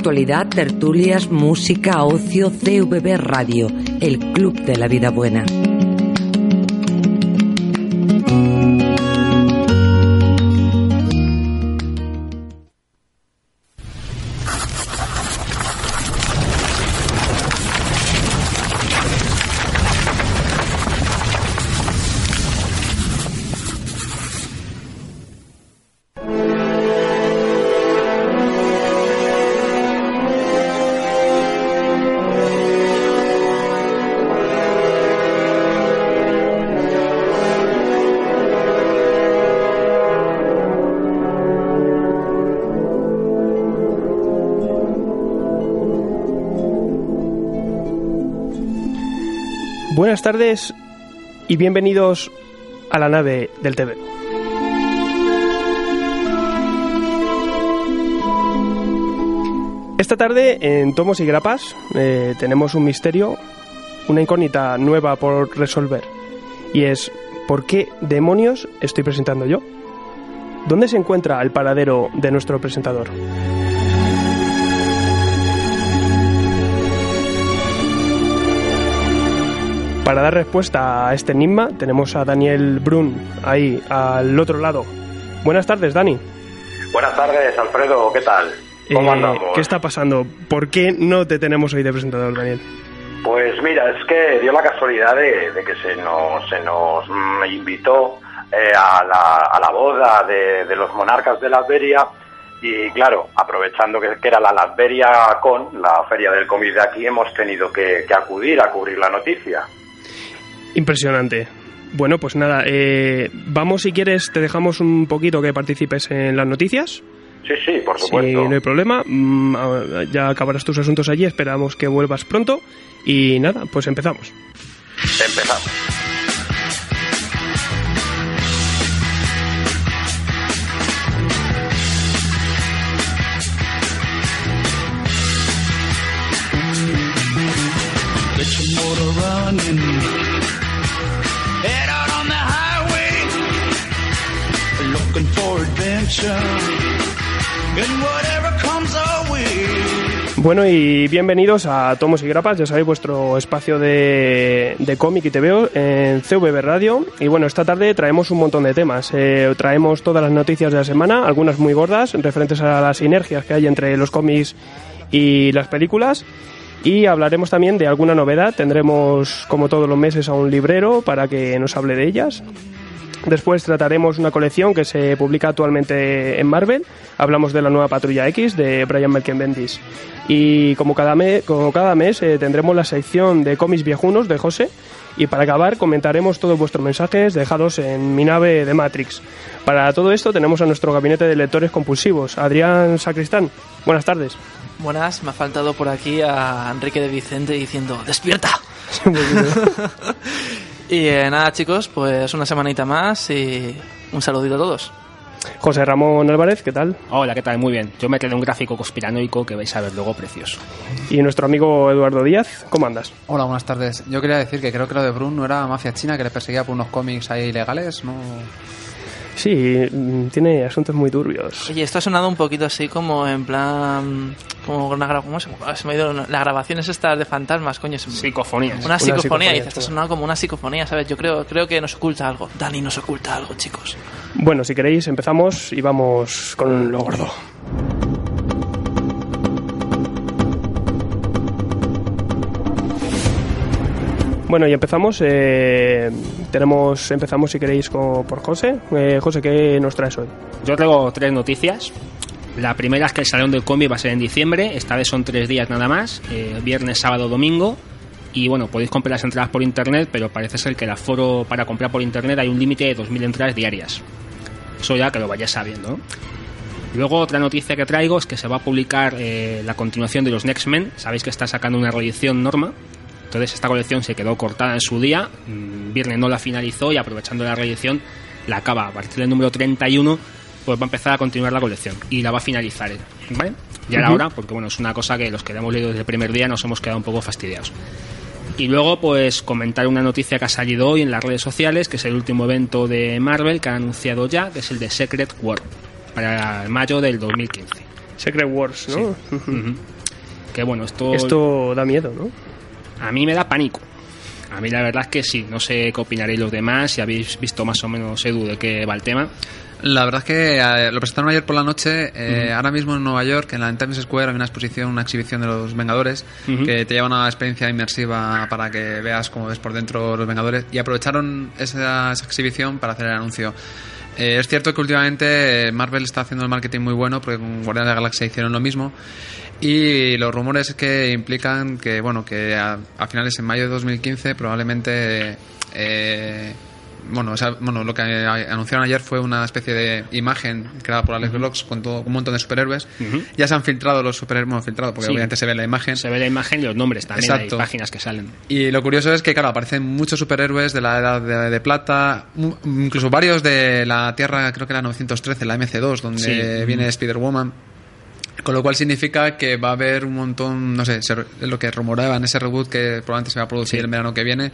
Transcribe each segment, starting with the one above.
Actualidad, tertulias, música, ocio, CVB Radio, el Club de la Vida Buena. Buenas tardes y bienvenidos a la nave del TV. Esta tarde en Tomos y Grapas eh, tenemos un misterio, una incógnita nueva por resolver. Y es, ¿por qué demonios estoy presentando yo? ¿Dónde se encuentra el paradero de nuestro presentador? Para dar respuesta a este enigma tenemos a Daniel Brun ahí al otro lado. Buenas tardes, Dani. Buenas tardes, Alfredo, ¿qué tal? ¿Cómo Eh, andamos? ¿Qué está pasando? ¿Por qué no te tenemos hoy de presentador, Daniel? Pues mira, es que dio la casualidad de, de que se nos, se nos mm, invitó eh, a, la, a la boda de, de los monarcas de Latveria y claro, aprovechando que, que era la Latveria Con, la feria del cómic de aquí, hemos tenido que, que acudir a cubrir la noticia. Impresionante. Bueno, pues nada, eh, vamos si quieres, te dejamos un poquito que participes en las noticias. Sí, sí, por supuesto. no hay problema, mm, ya acabarás tus asuntos allí, esperamos que vuelvas pronto. Y nada, pues empezamos. Empezamos. Get your motor running. Head out on the highway. Looking for adventure. And whatever comes our way. Bueno, y bienvenidos a Tomos y Grapas, ya sabéis, vuestro espacio de, de cómic y TVO en CVB Radio. Y bueno, esta tarde traemos un montón de temas. Eh, traemos todas las noticias de la semana, algunas muy gordas, referentes a las sinergias que hay entre los cómics y las películas. Y hablaremos también de alguna novedad. Tendremos, como todos los meses, a un librero para que nos hable de ellas. Después trataremos una colección que se publica actualmente en Marvel. Hablamos de la nueva Patrulla X de Brian Malcolm Bendis. Y como cada, me- como cada mes eh, tendremos la sección de cómics viejunos de José. Y para acabar comentaremos todos vuestros mensajes dejados en mi nave de Matrix. Para todo esto tenemos a nuestro gabinete de lectores compulsivos, Adrián Sacristán. Buenas tardes. Buenas, me ha faltado por aquí a Enrique de Vicente diciendo ¡Despierta! y eh, nada chicos, pues una semanita más y un saludito a todos. José Ramón Álvarez, ¿qué tal? Hola, ¿qué tal? Muy bien. Yo me quedé un gráfico conspiranoico que vais a ver luego precioso. Y nuestro amigo Eduardo Díaz, ¿cómo andas? Hola, buenas tardes. Yo quería decir que creo que lo de Brun no era mafia china que le perseguía por unos cómics ahí ilegales, ¿no? Sí, mm, tiene asuntos muy turbios. Oye, esto ha sonado un poquito así como en plan... Como una ¿cómo se, se me ha ido? Las grabaciones estas de fantasmas, coño. se me- Psicofonías. Una psicofonía, psicofonía, dice, esto ha sonado como una psicofonía, ¿sabes? Yo creo, creo que nos oculta algo. Dani nos oculta algo, chicos. Bueno, si queréis empezamos y vamos con lo gordo. Bueno, y empezamos. eh, tenemos, empezamos si queréis con- por José. Eh, José, ¿qué nos traes hoy? Yo traigo tres noticias. La primera es que el Salón del Cómic va a ser en diciembre. Esta vez son tres días nada más. eh, viernes, sábado, domingo. Y bueno, podéis comprar las entradas por internet, pero parece ser que el aforo para comprar por internet hay un límite de 2.000 entradas diarias. Eso ya que lo vayáis sabiendo. Luego otra noticia que traigo es que se va a publicar eh, la continuación de los Next Men. Sabéis que está sacando una reedición norma. Entonces esta colección se quedó cortada en su día. Mm, Viernes no la finalizó y aprovechando la reedición la acaba a partir del número 31 pues va a empezar a continuar la colección y la va a finalizar él, ¿vale? Ya era hora, porque bueno, es una cosa que los que la hemos leído desde el primer día nos hemos quedado un poco fastidiados. Y luego, pues, comentar una noticia que ha salido hoy en las redes sociales, que es el último evento de Marvel que han anunciado ya, que es el de Secret War, para mayo del 2015. Secret Wars, ¿no? Ujú. Que bueno, esto, Esto da miedo, ¿no? A mí me da pánico. A mí la verdad es que sí, no sé qué opinaréis los demás, si habéis visto más o menos, Edu, de qué va el tema. La verdad es que eh, lo presentaron ayer por la noche. eh, Ahora mismo en Nueva York, en la en Times Square, hay una exposición, una exhibición de los Vengadores que te lleva una experiencia inmersiva para que veas cómo ves por dentro los Vengadores. Y aprovecharon esa, esa exhibición para hacer el anuncio. Eh, es cierto que últimamente eh, Marvel está haciendo el marketing muy bueno, porque con Guardianes de la Galaxia hicieron lo mismo. Y los rumores que implican que, bueno, que a, a finales en mayo de 2015 probablemente eh, bueno, bueno, lo que anunciaron ayer fue una especie de imagen creada por Alex Blox con todo, un montón de superhéroes. Ya se han filtrado los superhéroes, bueno, filtrado porque Sí. obviamente se ve la imagen. Se ve la imagen y los nombres también, Exacto. hay páginas que salen. Y lo curioso es que, claro, aparecen muchos superhéroes de la edad de, de plata, incluso varios de la Tierra, creo que era 913, la MC2, donde Sí. viene Spider-Woman. Con lo cual significa que va a haber un montón, no sé, se- lo que rumoreaban, ese reboot que probablemente se va a producir Sí. el verano que viene.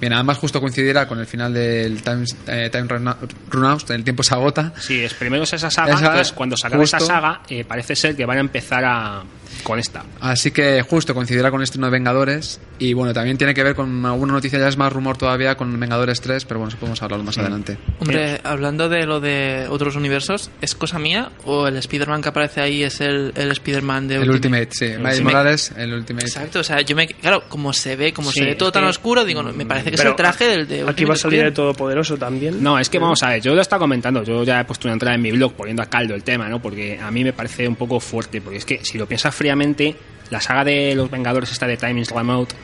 Bien, además justo coincidirá con el final del Time, eh, time Run Run Out, el tiempo se agota. Sí, es primero es esa saga, Esa, entonces cuando se acabe esa saga, eh, parece ser que van a empezar a con esta. Así que justo coincidirá con el estreno de Vengadores. Y bueno, también tiene que ver con alguna noticia, ya es más rumor todavía, con Vengadores 3, pero bueno, eso podemos hablarlo más adelante. Hombre, hablando de lo de otros universos, ¿es cosa mía o el Spider-Man que aparece ahí es el, el Spider-Man de El Ultimate, sí. Miles Sí. Morales, el Ultimate. Exacto, o sea, yo me. Claro, como se ve, como Sí, se ve todo tan que- oscuro, digo, no, me parece que es el traje del de. Aquí Ultimate va a salir el. Todopoderoso también. No, es que vamos a ver, yo lo estaba comentando, yo ya he puesto una entrada en mi blog poniendo a caldo el tema, ¿no? Porque a mí me parece un poco fuerte, porque es que si lo piensas fríamente, la saga de los Vengadores esta de Time is Remote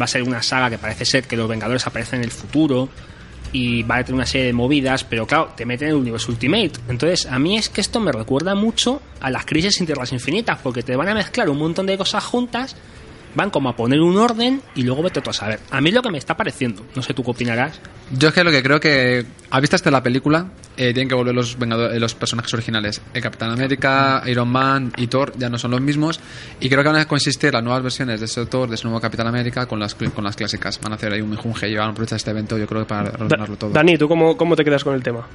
va a ser una saga que parece ser que los Vengadores aparecen en el futuro y va a tener una serie de movidas, pero claro, te meten en el universo Ultimate. Entonces, a mí es que esto me recuerda mucho a las crisis en Tierras Infinitas, porque te van a mezclar un montón de cosas juntas, van como a poner un orden y luego vete tú a saber. A mí es lo que me está pareciendo, no sé tú qué opinarás. Yo es que lo que creo que, a vista de la película, eh, tienen que volver los, Vengadores, los personajes originales. El Capitán América, Iron Man y Thor ya no son los mismos. Y creo que van a consistir las nuevas versiones de ese Thor, de ese nuevo Capitán América, con las, con las clásicas. Van a hacer ahí un mijunje y van a aprovechar este evento, yo creo que para Da- ordenarlo todo. Dani, ¿tú cómo, cómo te quedas con el tema?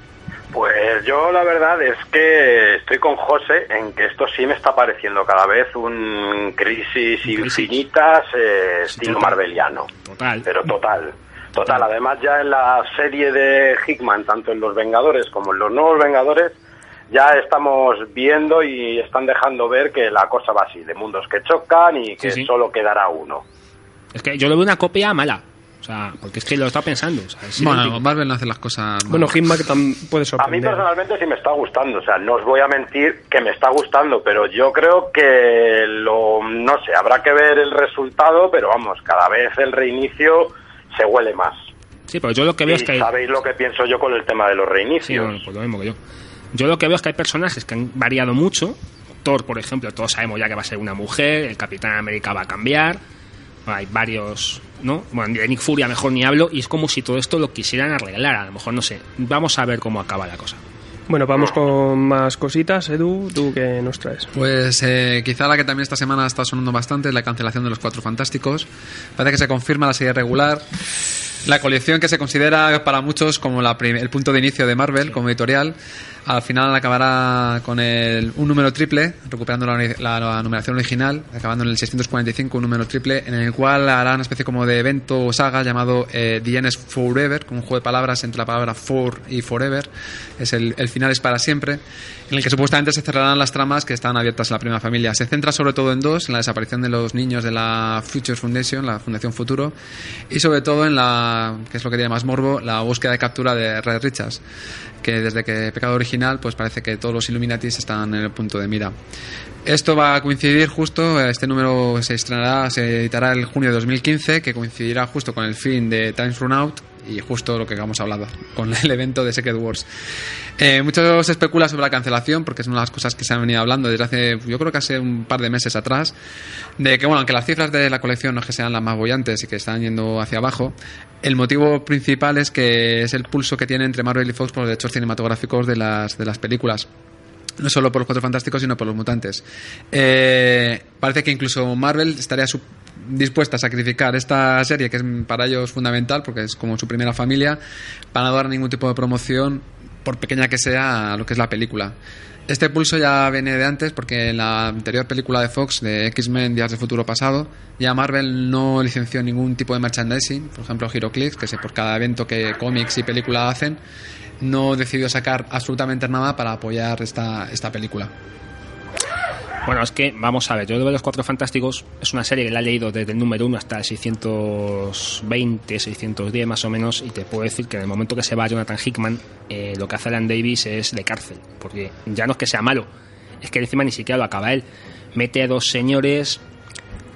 Pues yo la verdad es que estoy con José en que esto sí me está pareciendo cada vez un crisis infinitas eh, Sí, estilo total. marveliano. Total. Pero total. Total, además ya en la serie de Hickman, tanto en Los Vengadores como en Los Nuevos Vengadores, ya estamos viendo y están dejando ver que la cosa va así, de mundos que chocan y que Sí, sí. solo quedará uno. Es que yo le veo una copia mala. O sea, porque es que lo estaba pensando. O sea, es Bueno. Marvel no hace las cosas. mal. Bueno, Hitman que también puede A mí sorprender. personalmente sí me está gustando, o sea, no os voy a mentir que me está gustando, pero yo creo que lo, no sé, habrá que ver el resultado, pero vamos, cada vez el reinicio se huele más. Sí, pero yo lo que veo Y es que hay... sabéis lo que pienso yo con el tema de los Sí, reinicios. bueno, pues lo mismo que yo. Yo lo que veo es que hay personajes que han variado mucho. Thor, por ejemplo, todos sabemos ya que va a ser una mujer. El Capitán América va a cambiar. Hay varios, ¿no? Bueno, de Nick Furia mejor ni hablo. Y es como si todo esto lo quisieran arreglar. A lo mejor, no sé. Vamos a ver cómo acaba la cosa. Bueno, vamos con más cositas. Edu, ¿tú qué nos traes? Pues eh, quizá la que también esta semana está sonando bastante es la cancelación de los Cuatro Fantásticos. Parece que se confirma la serie regular. La colección que se considera para muchos como la el punto de inicio de Marvel como editorial, al final acabará con el, un número triple, recuperando la, la- la numeración original, acabando en el 645, un número triple, en el cual hará una especie como de evento o saga llamado eh, The End is Forever, con un juego de palabras entre la palabra for y forever, es el, el final es para siempre, en el que supuestamente se cerrarán las tramas que están abiertas en la primera familia. Se centra sobre todo en dos, en la desaparición de los niños de la Future Foundation, la Fundación Futuro, y sobre todo en la, que es lo que tiene más morbo, la búsqueda de captura de Red Richards, que desde que Pecado Original, pues parece que todos los Illuminatis están en el punto de mira. Esto va a coincidir justo, este número se estrenará, se editará el junio de 2015, que coincidirá justo con el fin de Times Run Out y justo lo que hemos hablado con el evento de Secret Wars. Eh, mucho se especula sobre la cancelación porque es una de las cosas que se han venido hablando desde hace, yo creo que hace un par de meses atrás, de que, bueno, aunque las cifras de la colección no es que sean las más bollantes y que están yendo hacia abajo, el motivo principal es que es el pulso que tiene entre Marvel y Fox por los derechos cinematográficos de las, de las películas no solo por los Cuatro Fantásticos, sino por los mutantes. Eh, parece que incluso Marvel estaría dispuesta a sacrificar esta serie, que es para ellos fundamental, porque es como su primera familia, para no dar ningún tipo de promoción, por pequeña que sea, a lo que es la película. Este pulso ya viene de antes, porque en la anterior película de Fox, de X-Men Días de Futuro Pasado, ya Marvel no licenció ningún tipo de merchandising, por ejemplo HeroClix, que sé por cada evento que cómics y película hacen, no decidió sacar absolutamente nada para apoyar esta, esta película. Bueno, es que, vamos a ver, yo de los Cuatro Fantásticos es una serie que la he leído desde el número 1 hasta el 620, 610 más o menos, y te puedo decir que en el momento que se va Jonathan Hickman, eh, lo que hace Alan Davis es de cárcel, porque ya no es que sea malo, es que encima ni siquiera lo acaba él. Mete a dos señores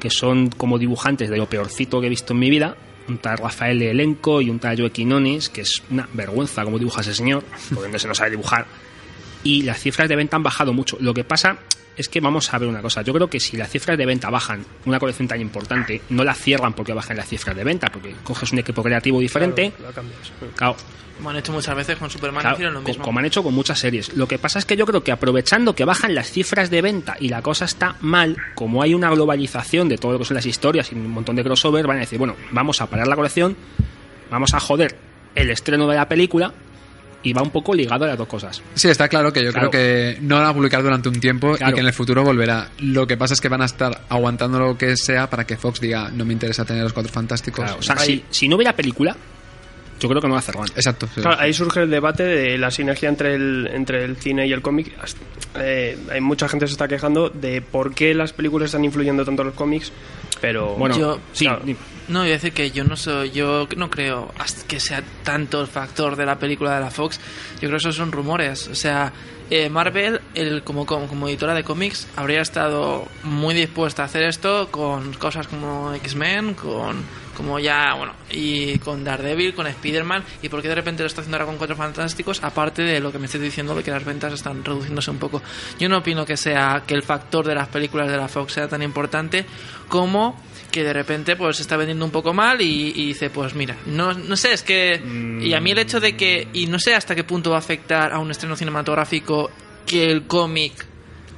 que son como dibujantes de lo peorcito que he visto en mi vida, un tal Rafael Elenco y un tal Joe Quinones, que es una vergüenza como dibuja ese señor, porque no se lo sabe dibujar. Y las cifras de venta han bajado mucho. Lo que pasa es que vamos a ver una cosa. Yo creo que si las cifras de venta bajan, una colección tan importante, no la cierran porque bajen las cifras de venta, porque coges un equipo creativo diferente. Claro, la cambias. Claro, Como han hecho muchas veces con Superman, Claro, hicieron lo mismo. como han hecho con muchas series. Lo que pasa es que yo creo que aprovechando que bajan las cifras de venta y la cosa está mal, como hay una globalización de todo lo que son las historias y un montón de crossover, van a decir, bueno, vamos a parar la colección, vamos a joder el estreno de la película y va un poco ligado a las dos cosas. Sí, está claro que yo Claro. creo que no van a publicar durante un tiempo Claro. y que en el futuro volverá. Lo que pasa es que van a estar aguantando lo que sea para que Fox diga no me interesa tener los cuatro fantásticos. Claro, o sea, si, si no hubiera película, yo creo que no va a hacer Exacto. sí. Claro, ahí surge el debate de la sinergia entre el, entre el cine y el cómic. Eh, hay mucha gente que se está quejando de por qué las películas están influyendo tanto en los cómics, pero Bueno, Yo- sí, claro. No, a decir que yo no soy, yo no creo que sea tanto el factor de la película de la Fox. Yo creo que esos son rumores. O sea, eh, Marvel, el, como, como, como editora de cómics, habría estado muy dispuesta a hacer esto con cosas como X-Men, con como ya, bueno, y con Daredevil, con Spider-Man, y por qué de repente lo está haciendo ahora con Cuatro Fantásticos, aparte de lo que me estés diciendo, de que las ventas están reduciéndose un poco. Yo no opino que sea que el factor de las películas de la Fox sea tan importante como que de repente pues está vendiendo un poco mal y, y dice pues mira no, no sé es que y a mí el hecho de que y no sé hasta qué punto va a afectar a un estreno cinematográfico que el cómic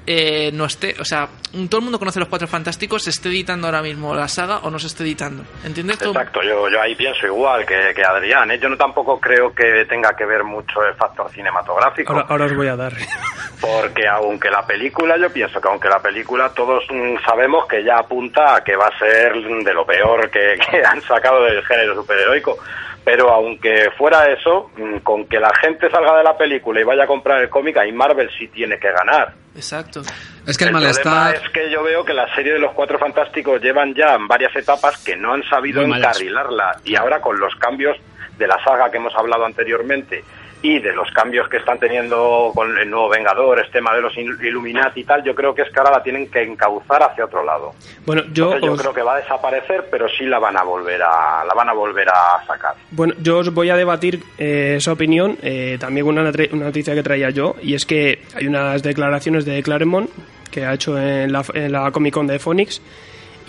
eh, no esté o sea todo el mundo conoce los cuatro fantásticos se esté editando ahora mismo la saga o no se esté editando ¿entiendes? Tú- Exacto, yo, yo ahí pienso igual que, que Adrián. ¿eh? Yo no tampoco creo que tenga que ver mucho el factor cinematográfico. ahora, ahora os voy a dar. Porque aunque la película, yo pienso que aunque la película todos mm, sabemos que ya apunta a que va a ser de lo peor que, que han sacado del género superheroico. Pero aunque fuera eso, mm, con que la gente salga de la película y vaya a comprar el cómic, ahí Marvel sí tiene que ganar. Exacto Es que el, el problema malestar... es que yo veo que la serie de los Cuatro Fantásticos llevan ya varias etapas que no han sabido encarrilarla. Y ahora con los cambios de la saga que hemos hablado anteriormente y de los cambios que están teniendo con el nuevo Vengador, este tema de los Il- Illuminati y tal, yo creo que es que ahora la tienen que encauzar hacia otro lado. Bueno, yo Entonces, yo os- creo que va a desaparecer, pero sí la van a volver a la van a volver a sacar. Bueno, yo os voy a debatir eh, esa opinión, eh, también una, noticia que traía yo, y es que hay unas declaraciones de Claremont que ha hecho en la, en la Comic Con de Phoenix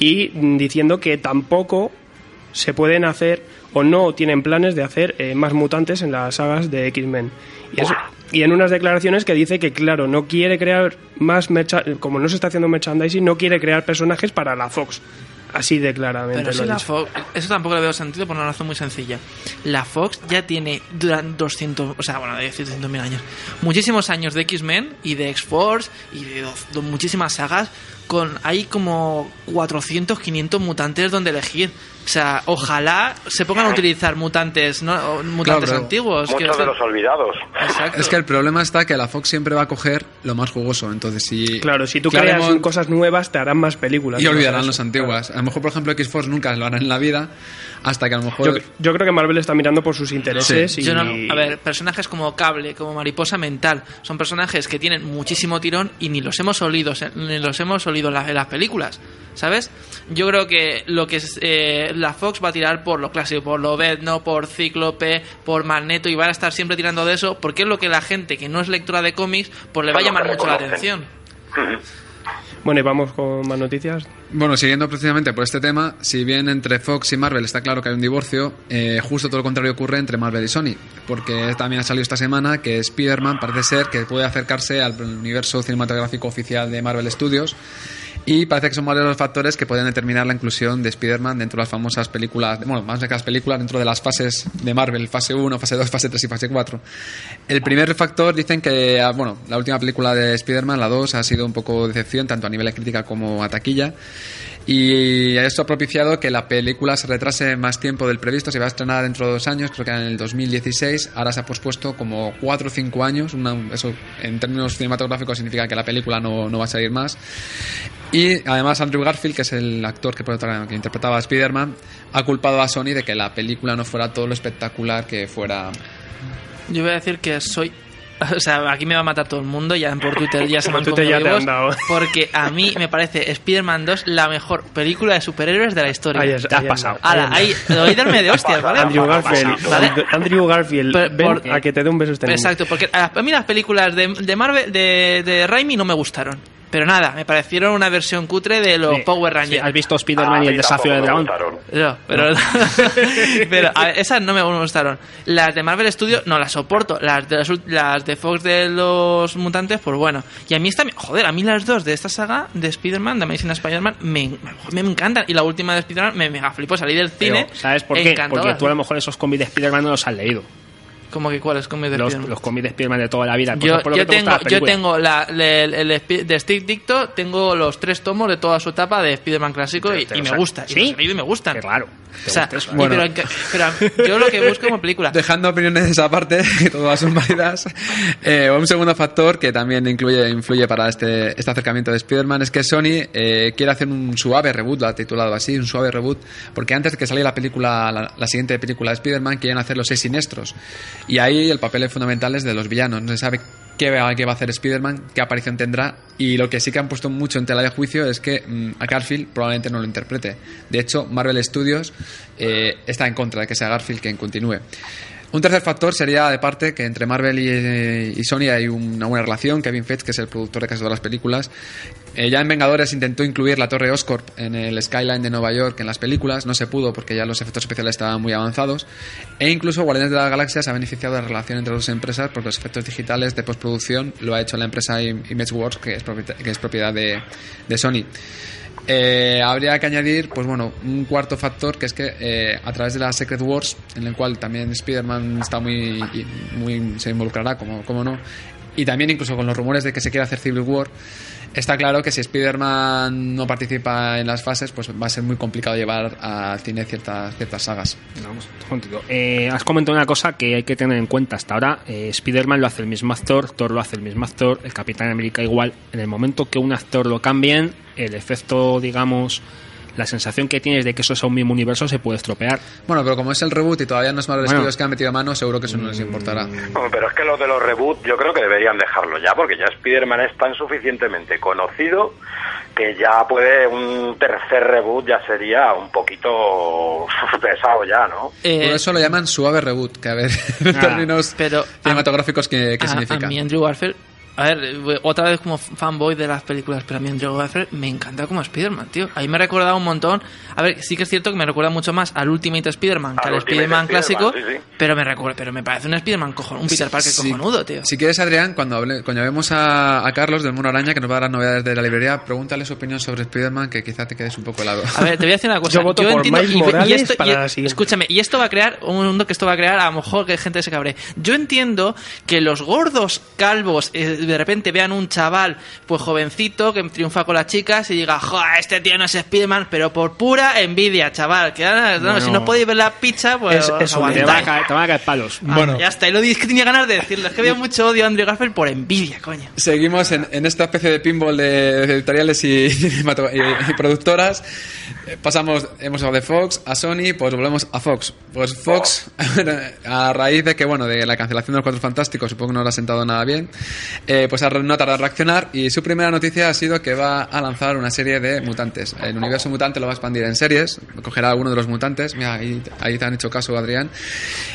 y diciendo que tampoco se pueden hacer o no tienen planes de hacer eh, más mutantes en las sagas de X-Men. Y, eso- y en unas declaraciones que dice que, claro, no quiere crear más, mercha- como no se está haciendo merchandising, no quiere crear personajes para la Fox. Así de claramente. Pero lo si ha la dicho. Fox, eso tampoco le veo sentido por una razón muy sencilla. La Fox ya tiene durante 200, o sea, bueno, de 200.000 años, muchísimos años de X-Men y de X-Force y de muchísimas sagas con hay como 400, 500 mutantes donde elegir. O sea, ojalá se pongan a utilizar mutantes, ¿no? O mutantes pero antiguos. Muchos de los olvidados. Exacto. Es que el problema está que la Fox siempre va a coger lo más jugoso. Entonces, si. Claro, si tú Claremont- creas cosas nuevas, te harán más películas. Y olvidarán las antiguas. A lo mejor, por ejemplo, X-Force nunca lo harán en la vida. Hasta que a lo mejor. Yo, yo creo que Marvel está mirando por sus intereses Sí. y... Yo no- a ver, personajes como Cable, como Mariposa Mental, son personajes que tienen muchísimo tirón y ni los hemos olido, ni los hemos sólido en, la- en las películas, ¿sabes? Yo creo que lo que es, eh, la Fox va a tirar por lo clásico, por lo no por Cíclope, por Magneto y van a estar siempre tirando de eso porque es lo que la gente que no es lectora de cómics pues le va a llamar mucho la atención. Bueno, y vamos con más noticias. Bueno, siguiendo precisamente por este tema, si bien entre Fox y Marvel está claro que hay un divorcio, eh, justo todo lo contrario ocurre entre Marvel y Sony, porque también ha salido esta semana que Spider-Man parece ser que puede acercarse al universo cinematográfico oficial de Marvel Studios y parece que son varios los factores que pueden determinar la inclusión de Spider-Man dentro de las famosas películas, bueno, más de las películas, dentro de las fases de Marvel, fase 1, fase 2, fase 3 y fase 4. El primer factor dicen que, ah, bueno, la última película de Spider-Man, la 2, ha sido un poco decepción, tanto a nivel de crítica como a taquilla. Y esto ha propiciado que la película se retrase más tiempo del previsto. Se va a estrenar dentro de dos años, creo que en el 2016. Ahora se ha pospuesto como cuatro o cinco años. Una- eso en términos cinematográficos significa que la película no, no va a salir más. Y además Andrew Garfield, que es el actor que, que interpretaba a Spider-Man, ha culpado a Sony de que la película no fuera todo lo espectacular que fuera Yo voy a decir que soy. O sea, aquí me va a matar todo el mundo, ya por Twitter ya se me han ya te han vivos, dado. Porque a mí me parece Spider-Man 2 la mejor película de superhéroes de la historia. Ahí es- Te has pasado. Ala, ahí ahí, lo voy a darme de hostias, ¿vale? Andrew Garfield, ¿Vale? Andrew Garfield, Pero ven por- a que te dé un beso este. Exacto, porque a, a mí las películas de, de Marvel, de, de Raimi no me gustaron. Pero nada, me parecieron una versión cutre de los Sí. Power Sí, Rangers. ¿Has visto Spider-Man y mí el desafío del dragón? No, pero, pero a ver, esas no me gustaron. Las de Marvel Studios no las soporto. Las de, las, las de Fox de los mutantes, pues bueno. Y a mí esta, joder, a mí las dos de esta saga de Spider-Man, de Amazing Spider-Man, me, me, me encantan. Y la última de Spider-Man me mega flipó. Salí del cine. Pero, ¿Sabes por qué? Porque tú a lo mejor esos cómics de Spider-Man no los has leído. Como que cuáles cómics de Los, Spider-Man? los cómics de Spider-Man de toda la vida. Pues Yo, por yo tengo, yo tengo la, le- el, de Steve Dicto, tengo los tres tomos de toda su etapa de Spider-Man clásico y, Te y me gusta. ¿Sí? Y me gustan. Qué raro. O sea, Bueno. pero, pero yo lo que busco como película. Dejando opiniones aparte, que todas son válidas, eh, un segundo factor que también incluye, influye para este, este acercamiento de Spider-Man es que Sony eh, quiere hacer un suave reboot, lo ha titulado así, un suave reboot, porque antes de que saliera la película, la, la siguiente película de Spider-Man, quieren hacer los seis siniestros. Y ahí el papel fundamental es de los villanos, no se sabe qué va, qué va a hacer Spider-Man, qué aparición tendrá, y lo que sí que han puesto mucho en tela de juicio es que mm, a Garfield probablemente no lo interprete. De hecho, Marvel Studios eh, está en contra de que sea Garfield quien continúe. Un tercer factor sería, de parte, que entre Marvel y, Sony hay una buena relación. Kevin Feige, que es el productor de casi todas las películas, eh, ya en Vengadores intentó incluir la Torre Oscorp en el skyline de Nueva York en las películas. No se pudo porque ya los efectos especiales estaban muy avanzados. E incluso Guardianes de la Galaxia se ha beneficiado de la relación entre dos empresas porque los efectos digitales de postproducción lo ha hecho la empresa Im- Imageworks, que es propiedad, de Sony. Eh, habría que añadir, pues bueno, un cuarto factor que es que eh, a través de la Secret Wars, en el cual también Spider-Man está muy, muy se involucrará, como, como no, y también incluso con los rumores de que se quiere hacer Civil War, está claro que si Spider-Man no participa en las fases, pues va a ser muy complicado llevar al cine ciertas, ciertas sagas. Contigo. Eh, has comentado una cosa que hay que tener en cuenta hasta ahora. Eh, Spider-Man lo hace el mismo actor, Thor lo hace el mismo actor, el Capitán América igual. En el momento que un actor lo cambien, el efecto, digamos, la sensación que tienes de que eso es un mismo universo se puede estropear. Bueno, pero como es el reboot y todavía no es Marvel Bueno. Studios que han metido mano, seguro que eso no les importará. Bueno, pero es que lo de los reboots yo creo que deberían dejarlo ya, porque ya Spider-Man es tan suficientemente conocido que ya puede un tercer reboot ya sería un poquito pesado ya, ¿no? Eh, Por eso lo llaman suave reboot, que a ver, en Ah, términos pero- cinematográficos, ¿qué, qué a, significa? a mí Andrew Garfield a ver, eh, otra vez como fanboy de las películas, pero a mí Andrew Garfield me encanta como Spider-Man, tío. A mí me ha recordado un montón. A ver, sí que es cierto que me recuerda mucho más al Ultimate Spider-Man que Al Spider-Man clásico, Spider-Man, sí, sí. pero me recuerda, pero me parece un Spider-Man cojon, un Peter Parker Sí. cojonudo, tío. Si quieres, Adrián, cuando, hable, cuando vemos a, a Carlos del Mono Araña, que nos va a dar las novedades de la librería, pregúntale su opinión sobre Spider-Man, que quizá te quedes un poco helado. A ver, te voy a decir una cosa. Yo voto por Miles y- y, Morales esto, y- para la siguiente. escúchame, y esto va a crear un mundo que esto va a crear a lo mejor que gente se cabre. Yo entiendo que los gordos calvos eh, de repente vean un chaval pues jovencito que triunfa con las chicas y diga, joder, este tío no es Spiderman, pero por pura envidia, chaval. Que no, Bueno. si no podéis ver la pizza, pues Es- es. Te van, a caer, te van a caer palos. Ah, Bueno. ya está, y lo dije que tenía ganas de decirlo. Es que había mucho odio a Andrew Garfield por envidia, coño. Seguimos en, en esta especie de pinball de, de editoriales y, y- y productoras. Eh, Pasamos, hemos hablado de Fox a Sony, pues volvemos a Fox. Pues Fox, a raíz de que, bueno, de la cancelación de los Cuatro Fantásticos, supongo que no le ha sentado nada bien, eh, pues no tardado en reaccionar y su primera noticia ha sido que va a lanzar una serie de mutantes. El universo mutante lo va a expandir en series, cogerá alguno de los mutantes, mira, ahí, ahí te han hecho caso, Adrián,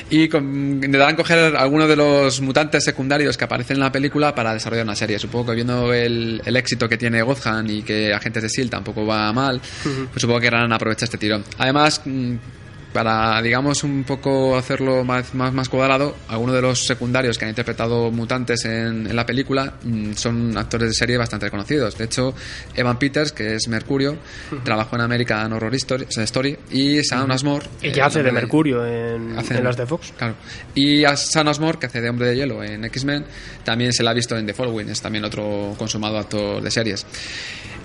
y con- intentarán coger algunos de los mutantes secundarios que aparecen en la película para desarrollar una serie. Supongo que viendo el, el éxito que tiene Gotham y que Agentes de S.H.I.E.L.D. tampoco va mal, pues supongo que querrán aprovechar este tirón. Además, mm, para, digamos, un poco hacerlo más, más, más cuadrado, algunos de los secundarios que han interpretado mutantes en, en la película mm, son actores de serie bastante reconocidos. De hecho, Evan Peters, que es Mercurio, trabajó en American Horror Story, Story y Sam Asmore. Y eh, que hace de Mercurio en, hace- en las de Fox. Claro. Y a Sam Asmore, que hace de Hombre de Hielo en X-Men, también se la ha visto en The Following, es también otro consumado actor de series.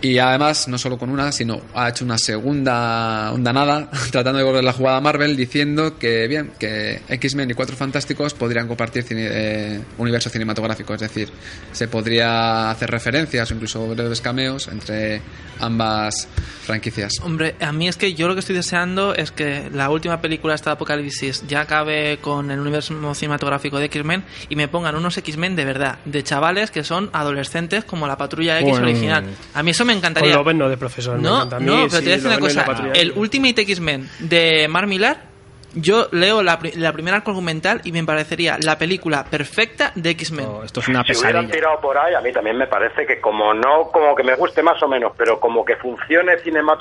Y además, no solo con una, sino ha hecho una segunda nada tratando de volver la jugada a Marvel, diciendo que, bien, que X-Men y Cuatro Fantásticos podrían compartir cine- eh, universo cinematográfico, es decir, se podría hacer referencias o incluso breves cameos entre ambas franquicias. Hombre, a mí es que yo lo que estoy deseando es que la última película esta de Apocalipsis ya acabe con el universo cinematográfico de X-Men y me pongan unos X-Men de verdad, de chavales que son adolescentes como la Patrulla X Bueno. original. A mí eso me encantaría. Con no de profesor. me No, encanta. A mí, no, pero sí, te voy a decir una cosa. El Ultimate X-Men de Mark Millar, yo leo la, pri- la primera arco argumental y me parecería la película perfecta de X-Men. No, esto es una Si hubieran pesadilla. tirado por ahí, a mí también me parece que como no, como que me guste más o menos, pero como que funcione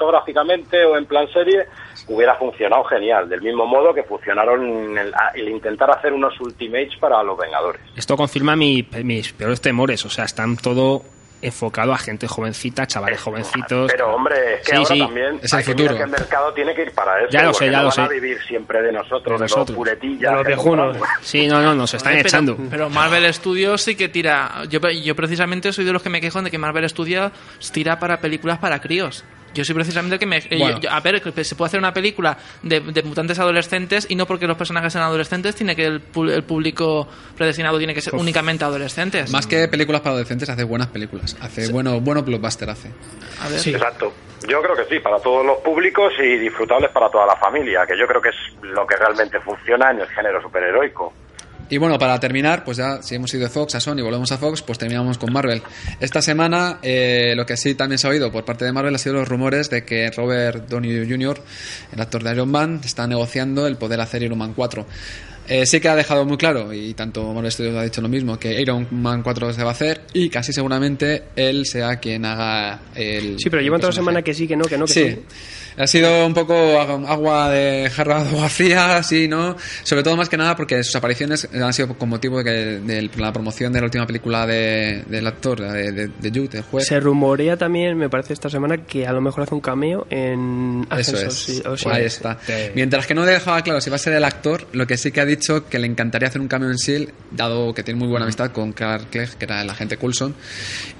cinematográficamente o en plan serie, hubiera funcionado genial. Del mismo modo que funcionaron el, el intentar hacer unos Ultimates para los Vengadores. Esto confirma mi- mis peores temores. O sea, están todo enfocado a gente jovencita, chavales jovencitos. Pero hombre, es que Sí, ahora sí. también Es el hay futuro. que el mercado tiene que ir para eso. Ya lo sé, ya no lo van a sé. vivir siempre de nosotros, De los puletillas. De los viejunos. Sí, no, no, nos están Pero- echando. Pero Marvel Studios sí que tira. Yo, yo precisamente soy de los que me quejo de que Marvel Studios tira para películas para críos. Yo soy precisamente el que me. eh, Bueno. yo- a ver, que se puede hacer una película de, de mutantes adolescentes y no porque los personajes sean adolescentes, tiene que el, pu- el público predestinado tiene que ser únicamente adolescentes. Más que películas para adolescentes, hace buenas películas. Hace bueno, bueno blockbuster hace. A ver. Sí. Exacto. Yo creo que sí, para todos los públicos y disfrutables para toda la familia, que yo creo que es lo que realmente funciona en el género superheroico. Y bueno, para terminar, pues ya si hemos ido de Fox a Sony y volvemos a Fox, pues terminamos con Marvel. Esta semana, eh, lo que sí también se ha oído por parte de Marvel ha sido los rumores de que Robert Downey Jr., el actor de Iron Man, está negociando el poder hacer Iron Man 4. Eh, sí que ha dejado muy claro, y tanto Marvel Studios ha dicho lo mismo, que Iron Man 4 se va a hacer y casi seguramente él sea quien haga el. Sí, pero llevan toda la semana que sí, que no, que no, que Sí. sí. Ha sido un poco ag- agua de jarra de agua fría, así, ¿no? Sobre todo más que nada porque sus apariciones han sido con motivo de, que- de la promoción de la última película de- del actor, de, de, de Jude, el juez. Se rumorea también, me parece, esta semana que a lo mejor hace un cameo en Eso Ascensos, es. sí, o sea, Ahí está. Sí. Mientras que no dejaba claro si va a ser el actor, lo que sí que ha dicho que le encantaría hacer un cambio en S.H.I.E.L.D., dado que tiene muy buena amistad con Clark Clegg, que era el agente Coulson,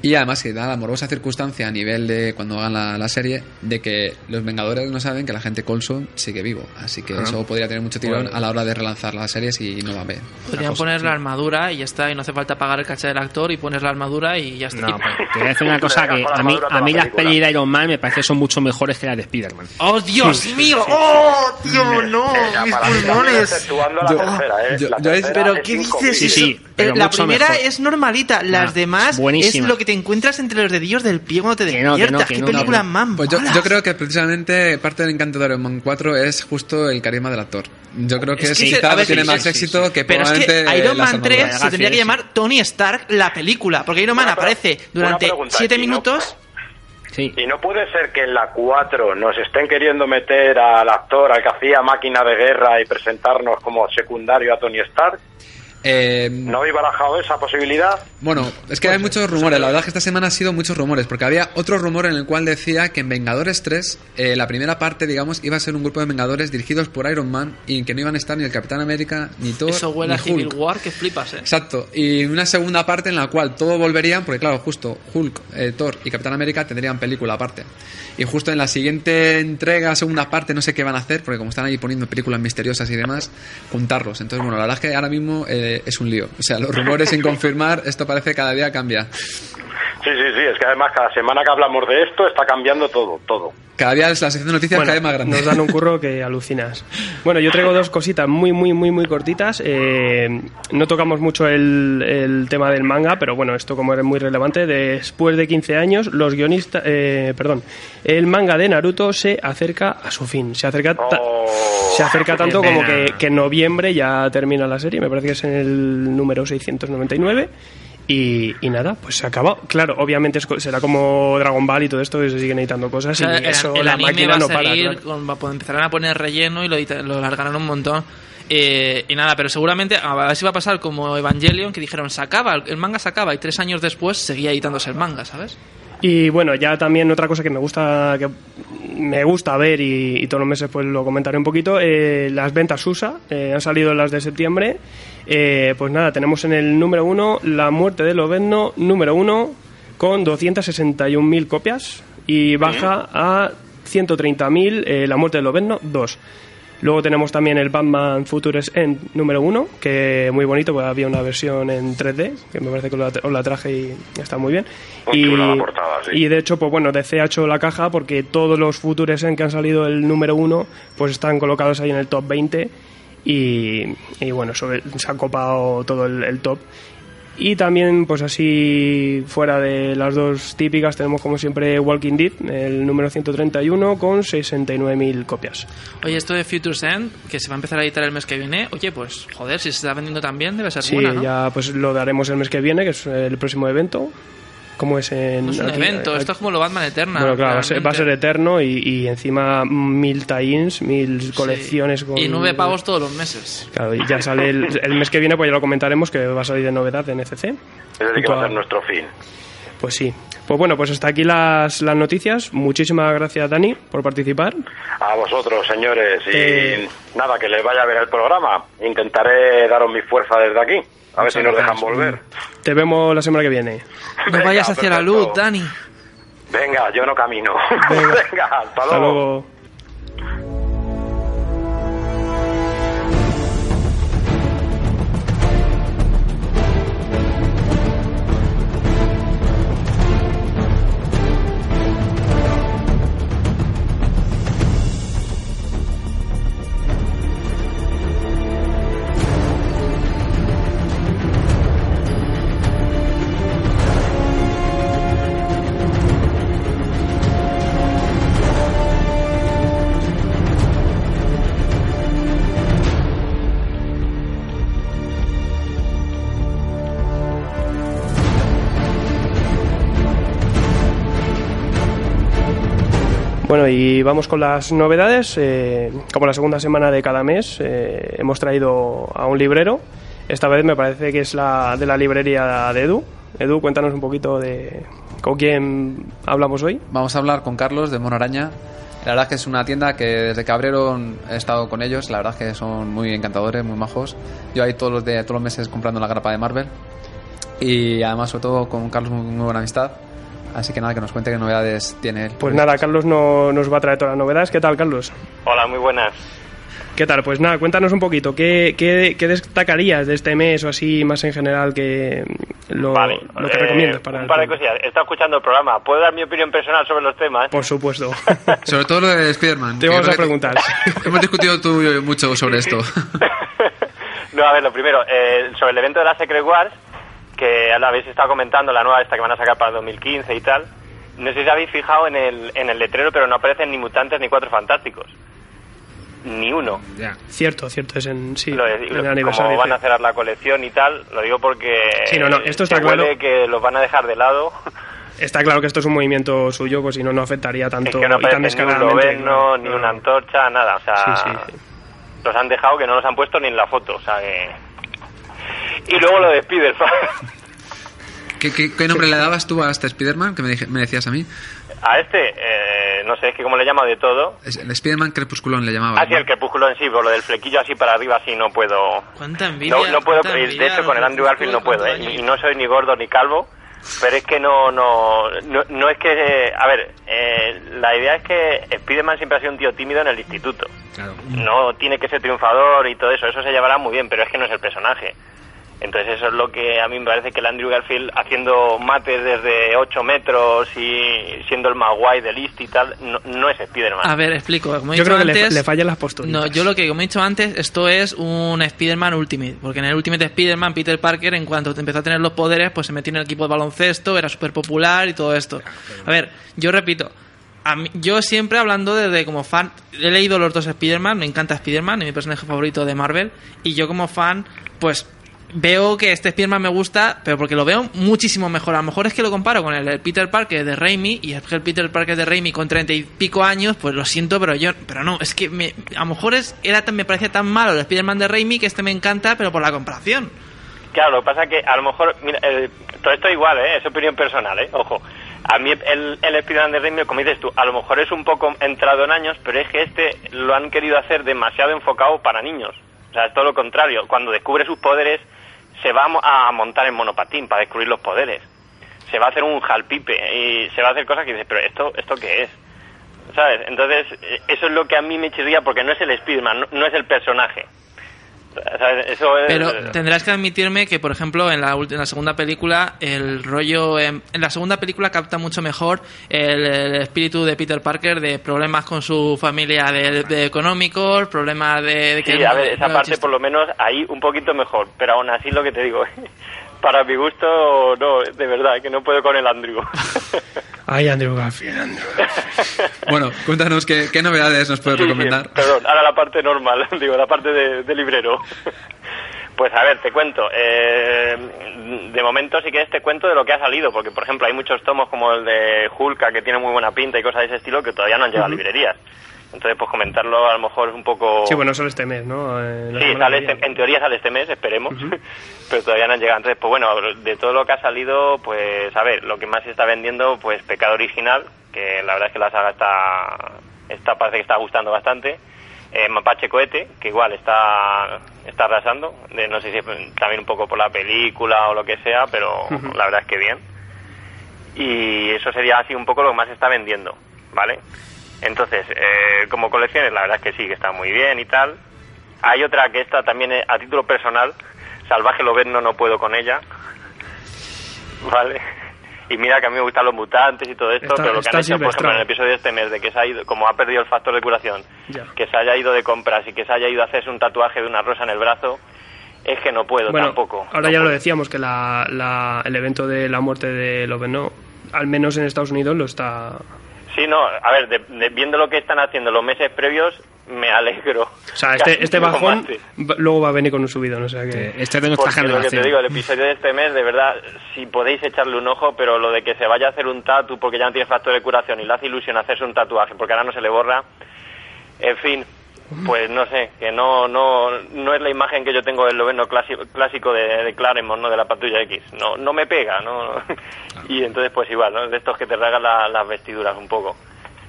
y además que da la amorosa circunstancia a nivel de cuando hagan la, la serie, de que los Vengadores no saben que el agente Coulson sigue vivo. Así que eso podría tener mucho tirón Bueno. a la hora de relanzar las series y no va a ver. Podrían poner la armadura y ya está, y no hace falta pagar el caché del actor y pones la armadura y ya está. No, Y- pero te voy a decir una cosa que a mí, a mí las pelis de Iron Man me parece que son mucho mejores que las de Spider-Man. ¡Oh, Dios mío! ¡Oh, tío, no! ¡Mis pulmones! la Yo- ¿eh? yo- La ¿Pero qué dices? Sí, sí? Pero la primera mejor. es normalita, las Ah, demás buenísima. es lo que te encuentras entre los dedillos del pie cuando te Que no, que no, despiertas. que ¡Qué no, película no. más Pues yo, creo que precisamente parte del encanto de Iron Man 4 es justo el carisma del actor. Yo creo que Es que quizá ver, tiene sí, más sí, éxito que Pero es que Iron Man 3 armaduras. se tendría que llamar Tony Stark la película, porque Iron Man aparece durante una pregunta, 7 ¿y no- minutos. Sí. Y no puede ser que en la 4 nos estén queriendo meter al actor, al que hacía máquina de guerra y presentarnos como secundario a Tony Stark. Eh, ¿No habéis barajado esa posibilidad? Bueno, es que hay muchos rumores. La verdad es que esta semana ha sido muchos rumores, porque había otro rumor en el cual decía que en Vengadores 3, eh, la primera parte, digamos, iba a ser un grupo de Vengadores dirigidos por Iron Man y que no iban a estar ni el Capitán América, ni Thor, Eso huele ni a Civil Hulk. War que flipas, eh. Exacto, y una segunda parte en la cual todos volverían, porque claro, justo Hulk, eh, Thor y Capitán América tendrían película aparte. Y justo en la siguiente entrega, segunda parte, no sé qué van a hacer, porque como están ahí poniendo películas misteriosas y demás, juntarlos. Entonces, bueno, la verdad es que ahora mismo eh, es un lío. O sea, los rumores sin confirmar, esto parece que cada día cambia. Sí, sí, sí, es que además cada semana que hablamos de esto está cambiando todo, todo. Cada día es la sección de noticias Bueno, cada vez más grande. Nos dan un curro que alucinas. Bueno, yo traigo dos cositas muy, muy, muy, muy cortitas. Eh, no tocamos mucho el, el tema del manga, pero bueno, esto como es muy relevante. Después de 15 años, los guionistas. eh, perdón. El manga de Naruto se acerca a su fin. Se acerca, ta- Oh, se acerca tanto como que, que en noviembre ya termina la serie. Me parece que es en el número 699. Y, y nada, pues se acabó. Claro, obviamente es será como Dragon Ball y todo esto, que se siguen editando cosas. O sea, y el, eso el la anime máquina va a no para. seguir, claro. con- va- pues empezarán a poner relleno y lo, lo alargarán un montón. Eh, y nada, pero seguramente a ver si va a pasar como Evangelion, que dijeron, se acaba, el manga se acaba, y tres años después seguía editándose el manga, ¿sabes? Y bueno, ya también otra cosa que me gusta que me gusta ver y, y todos los meses pues lo comentaré un poquito, eh, las ventas USA, eh, han salido las de septiembre, Eh, pues nada, tenemos en el número uno La muerte de Lobezno, número uno, con 261.000 copias y baja a 130.000 eh, La muerte de Lobezno 2. Luego tenemos también el Batman Futures End número 1, que muy bonito, porque había una versión en 3D, que me parece que os la, traje y está muy bien. Muy Y, chula la portada, sí. y de hecho, pues bueno, DC ha hecho la caja porque todos los Futures End que han salido el número 1, pues están colocados ahí en el top 20 y, y bueno, sobre- se ha copado todo el, el top. Y también, pues así, fuera de las dos típicas, tenemos como siempre Walking Dead, el número 131, con 69.000 copias. Oye, esto de Futures End, que se va a empezar a editar el mes que viene, oye, pues joder, si se está vendiendo tan bien, debe ser Sí, buena, ¿no? ya pues lo daremos el mes que viene, que es el próximo evento. Como es en. No es un aquí- evento, aquí- esto es como lo Batman Eterna. Bueno, claro, va a ser, va a ser realmente. eterno y, y encima mil tie-ins, mil Sí. colecciones. Con, Y nueve pavos todos los meses. Claro, y ya sale el, el mes que viene, pues ya lo comentaremos, que va a salir de novedad en ECC. Es decir, que va a ser nuestro fin. Pues sí. Pues bueno, pues hasta aquí las, las noticias. Muchísimas gracias, Dani, por participar. A vosotros, señores. Y Eh. nada, que les vaya a ver el programa. Intentaré daros mi fuerza desde aquí. A ver si nos dejan volver. Te vemos la semana que viene. No Venga, vayas hacia la luz, Dani. Venga, yo no camino. Venga. Venga, hasta Hasta luego. luego. Bueno, y vamos con las novedades. Eh, como la segunda semana de cada mes, eh, hemos traído a un librero. Esta vez me parece que es la de la librería de Edu. Edu, cuéntanos un poquito de con quién hablamos hoy. Vamos a hablar con Carlos de Mono Araña. La verdad es que es una tienda que desde que abrieron he estado con ellos. La verdad es que son muy encantadores, muy majos. Yo ahí todos los, de, todos los meses comprando la grapa de Marvel. Y además, sobre todo, con Carlos, muy, muy buena amistad. Así que nada, que nos cuente qué novedades tiene él. Pues nada, Carlos no- nos va a traer todas las novedades. ¿Qué tal, Carlos? Hola, muy buenas. ¿Qué tal? Pues nada, cuéntanos un poquito. ¿Qué, qué, qué destacarías de este mes o así más en general que lo, Vale, lo que eh, recomiendas para un par de cosillas. He estado escuchando el programa. ¿Puedo dar mi opinión personal sobre los temas? Por supuesto. Sobre todo lo de Spider-Man. Te que vamos a preguntar. Hemos discutido tú y yo mucho sobre esto. no, a ver, lo primero, eh, sobre el evento de la Secret Wars, que lo habéis estado comentando, la nueva esta que van a sacar para 2015 y tal. No sé si habéis fijado en el, en el letrero, pero no aparecen ni mutantes ni cuatro fantásticos. Ni uno. Ya. Cierto, cierto, es en, sí, Lo en lo- el aniversario. como van a cerrar la colección y tal, lo digo porque Sí, no, no, esto está claro. que los van a dejar de lado. Está claro que esto es un movimiento suyo, pues si no, no afectaría Es tanto que no y tan aparece ni un descaradamente. Claro. ni una antorcha, nada. O sea, sí, sí. los han dejado que no los han puesto ni en la foto. O sea, que... Y luego lo de Spider-Man. ¿Qué, qué, qué nombre le dabas tú a este Spider-Man que me, dije- me decías a mí? A este, eh, no sé, es que como le llamo de todo. Es- El Spider-Man Crepusculón le llamaba. Así el crepúsculo en sí, por lo del flequillo así para arriba, así no puedo. Cuánta envidia. No, no puedo, cuánta de envidia, hecho con el Andrew Garfield no puedo, ¿eh? Y no soy ni gordo ni calvo, pero es que no, no, no, no es que, eh, a ver, eh, la idea es que Spider-Man siempre ha sido un tío tímido en el instituto. Claro. No tiene que ser triunfador y todo eso, eso se llevará muy bien, pero es que no es el personaje. Entonces eso es lo que a mí me parece que el Andrew Garfield haciendo mates desde 8 metros y siendo el más guay del list y tal, no, no es Spider-Man. A ver, explico. Como he Yo dicho creo que le, le fallan las posturas. No, yo lo que, como he dicho antes, esto es un Spider-Man Ultimate. Porque en el Ultimate Spider-Man, Peter Parker, en cuanto empezó a tener los poderes, pues se metió en el equipo de baloncesto, era súper popular y todo esto. A ver, yo repito. A mí- yo siempre hablando desde como fan, he leído los dos Spider-Man, me encanta Spider-Man, es mi personaje favorito de Marvel, y yo como fan, pues veo que este Spider-Man me gusta, pero porque lo veo muchísimo mejor. A lo mejor es que lo comparo con el, el Peter Parker de Raimi, y es que el Peter Parker de Raimi con treinta y pico años, pues lo siento, pero yo, pero no, es que me, a lo mejor es, era me parecía tan malo el Spider-Man de Raimi que este me encanta, pero por la comparación. Claro, lo que pasa es que a lo mejor, mira, eh, todo esto igual, ¿eh? es opinión personal, ¿eh? ojo. A mí el, el Spider-Man de Raimi, como dices tú, a lo mejor es un poco entrado en años, pero es que este lo han querido hacer demasiado enfocado para niños. O sea, es todo lo contrario. Cuando descubre sus poderes, se va a mo- a montar en monopatín para descubrir los poderes. Se va a hacer un jalpipe y se va a hacer cosas que dices, pero ¿esto, esto qué es? ¿Sabes? Entonces, eh, eso es lo que a mí me chirría porque no es el Spider-Man, no, no es el personaje. Eso es... Pero tendrás que admitirme que, por ejemplo, en la, en la segunda película, el rollo. em, en la segunda película capta mucho mejor el, el espíritu de Peter Parker de problemas con su familia de, de económicos, problemas de. de que Sí, a ver, esa no, parte chiste. por lo menos ahí un poquito mejor, pero aún así lo que te digo, para mi gusto, no, de verdad, que no puedo con el Andrew. Ay, Andrew Garfield, Andrew. Bueno, cuéntanos qué, qué novedades nos puedes Sí, sí, recomendar. perdón, ahora la parte normal, digo, la parte de, de librero. Pues a ver, te cuento. eh, de momento, si quieres, te cuento de lo que ha salido, porque por ejemplo hay muchos tomos como el de Hulka que tiene muy buena pinta y cosas de ese estilo que todavía no han llegado a librerías. Entonces, pues comentarlo a lo mejor es un poco. Sí, bueno, solo este mes, ¿no? Eh, Sí, sale este- en teoría sale este mes, esperemos, pero todavía no han llegado. Entonces, pues bueno, de todo lo que ha salido, pues a ver, lo que más se está vendiendo, pues Pecado Original, que la verdad es que la saga está, está parece que está gustando bastante. Eh, Mapache Cohete, que igual está, está arrasando, de, no sé si también un poco por la película o lo que sea, pero la verdad es que bien. Y eso sería así un poco lo que más se está vendiendo, ¿vale? Entonces, eh, como colecciones, la verdad es que sí, que está muy bien y tal. Hay otra que esta también eh, a título personal, Salvaje Lobezno no puedo con ella, ¿vale? Y mira que a mí me gustan los mutantes y todo esto, Está- pero lo que está han hecho, por ejemplo, en el episodio de este mes, de que se ha ido, como ha perdido el factor de curación, que se haya ido de compras y que se haya ido a hacerse un tatuaje de una rosa en el brazo, es que no puedo Bueno, tampoco. ahora ya lo decíamos, que la, la- el evento de la muerte de Loveno, al menos en Estados Unidos, lo está... Sí, no, a ver, de- de- viendo lo que están haciendo los meses previos, me alegro. O sea, este, este bajón va- luego va a venir con un subidón, o sea que... Este de Porque lo que te digo, el episodio de este mes, de verdad, si podéis echarle un ojo, pero lo de que se vaya a hacer un tatu porque ya no tiene factor de curación y le hace ilusión hacerse un tatuaje porque ahora no se le borra, en fin, pues no sé, que no no no es la imagen que yo tengo del noveno clásico, clásico de, de Claremont, ¿no? De la patrulla X. No no me pega, ¿no? Y entonces, pues igual, ¿no? De estos que te ragan la- las vestiduras un poco.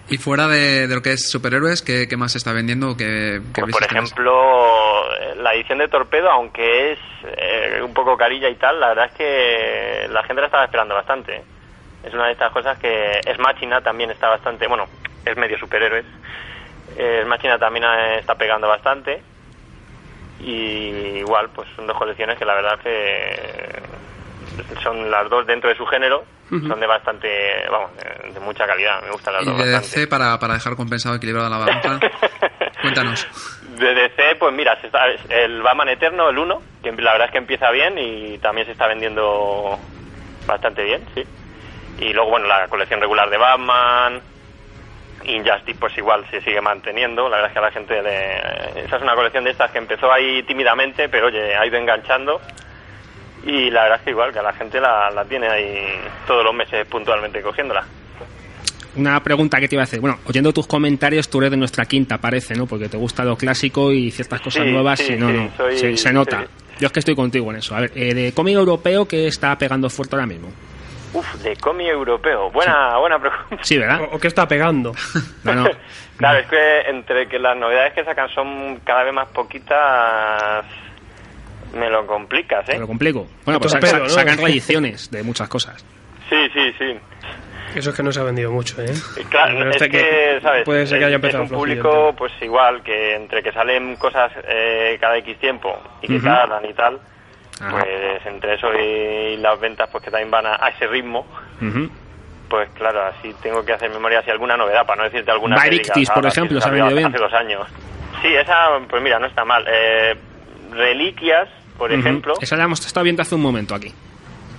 Y fuera de, de lo que es superhéroes, ¿qué, qué más se está vendiendo? ¿Qué, qué Pues, por ejemplo, eh, la edición de Torpedo, aunque es eh, un poco carilla y tal, la verdad es que la gente la estaba esperando bastante. Es una de estas cosas que es Machina también está bastante, bueno, es medio superhéroes. Es Machina también eh, está pegando bastante. Y igual, pues son dos colecciones que la verdad que son las dos dentro de su género, son de bastante, vamos, de, de mucha calidad, me gustan las Y dos de bastante. DC, para, para dejar compensado, equilibrado la balanza, cuéntanos. De DC, pues mira, se está- el Batman Eterno, el 1, que la verdad es que empieza bien y también se está vendiendo bastante bien, sí. Y luego, bueno, la colección regular de Batman, Injustice, pues igual se sigue manteniendo. La verdad es que a la gente le... Esa es una colección de estas que empezó ahí tímidamente, pero oye, ha ido enganchando. Y la verdad es que igual, que a la gente la, la tiene ahí todos los meses puntualmente cogiéndola. Una pregunta que te iba a hacer. Bueno, oyendo tus comentarios, tú eres de nuestra quinta, parece, ¿no? Porque te gusta lo clásico y ciertas cosas Sí, nuevas sí, y no, sí, no. soy- se, se nota. Yo es que estoy contigo en eso. A ver, eh, de cómic europeo que está pegando fuerte ahora mismo. Uf, de cómic europeo. Buena, buena pregunta. Sí, ¿verdad? ¿O, o qué está pegando? No, no. Claro, es que entre que las novedades que sacan son cada vez más poquitas, me lo complicas, ¿eh? Te lo complico. Bueno, pues Torpedo, sa- ¿no? sacan reediciones de muchas cosas. Sí, sí, sí. Eso es que no se ha vendido mucho, ¿eh? Claro, Pero es este que, ¿sabes? Puede ser que haya empezado es un público, pues igual, que entre que salen cosas eh, cada X tiempo y que Ujú. tardan y tal, Ajá. Pues entre eso y las ventas, pues que también van a, a ese ritmo, pues claro, así tengo que hacer memoria si alguna novedad, para no decirte alguna que Varictis, digas, por "Ah, ejemplo, se ha bien". hace dos años. Sí, esa, pues mira, no está mal. Eh, Reliquias, por ejemplo, Esa la hemos estado viendo hace un momento aquí.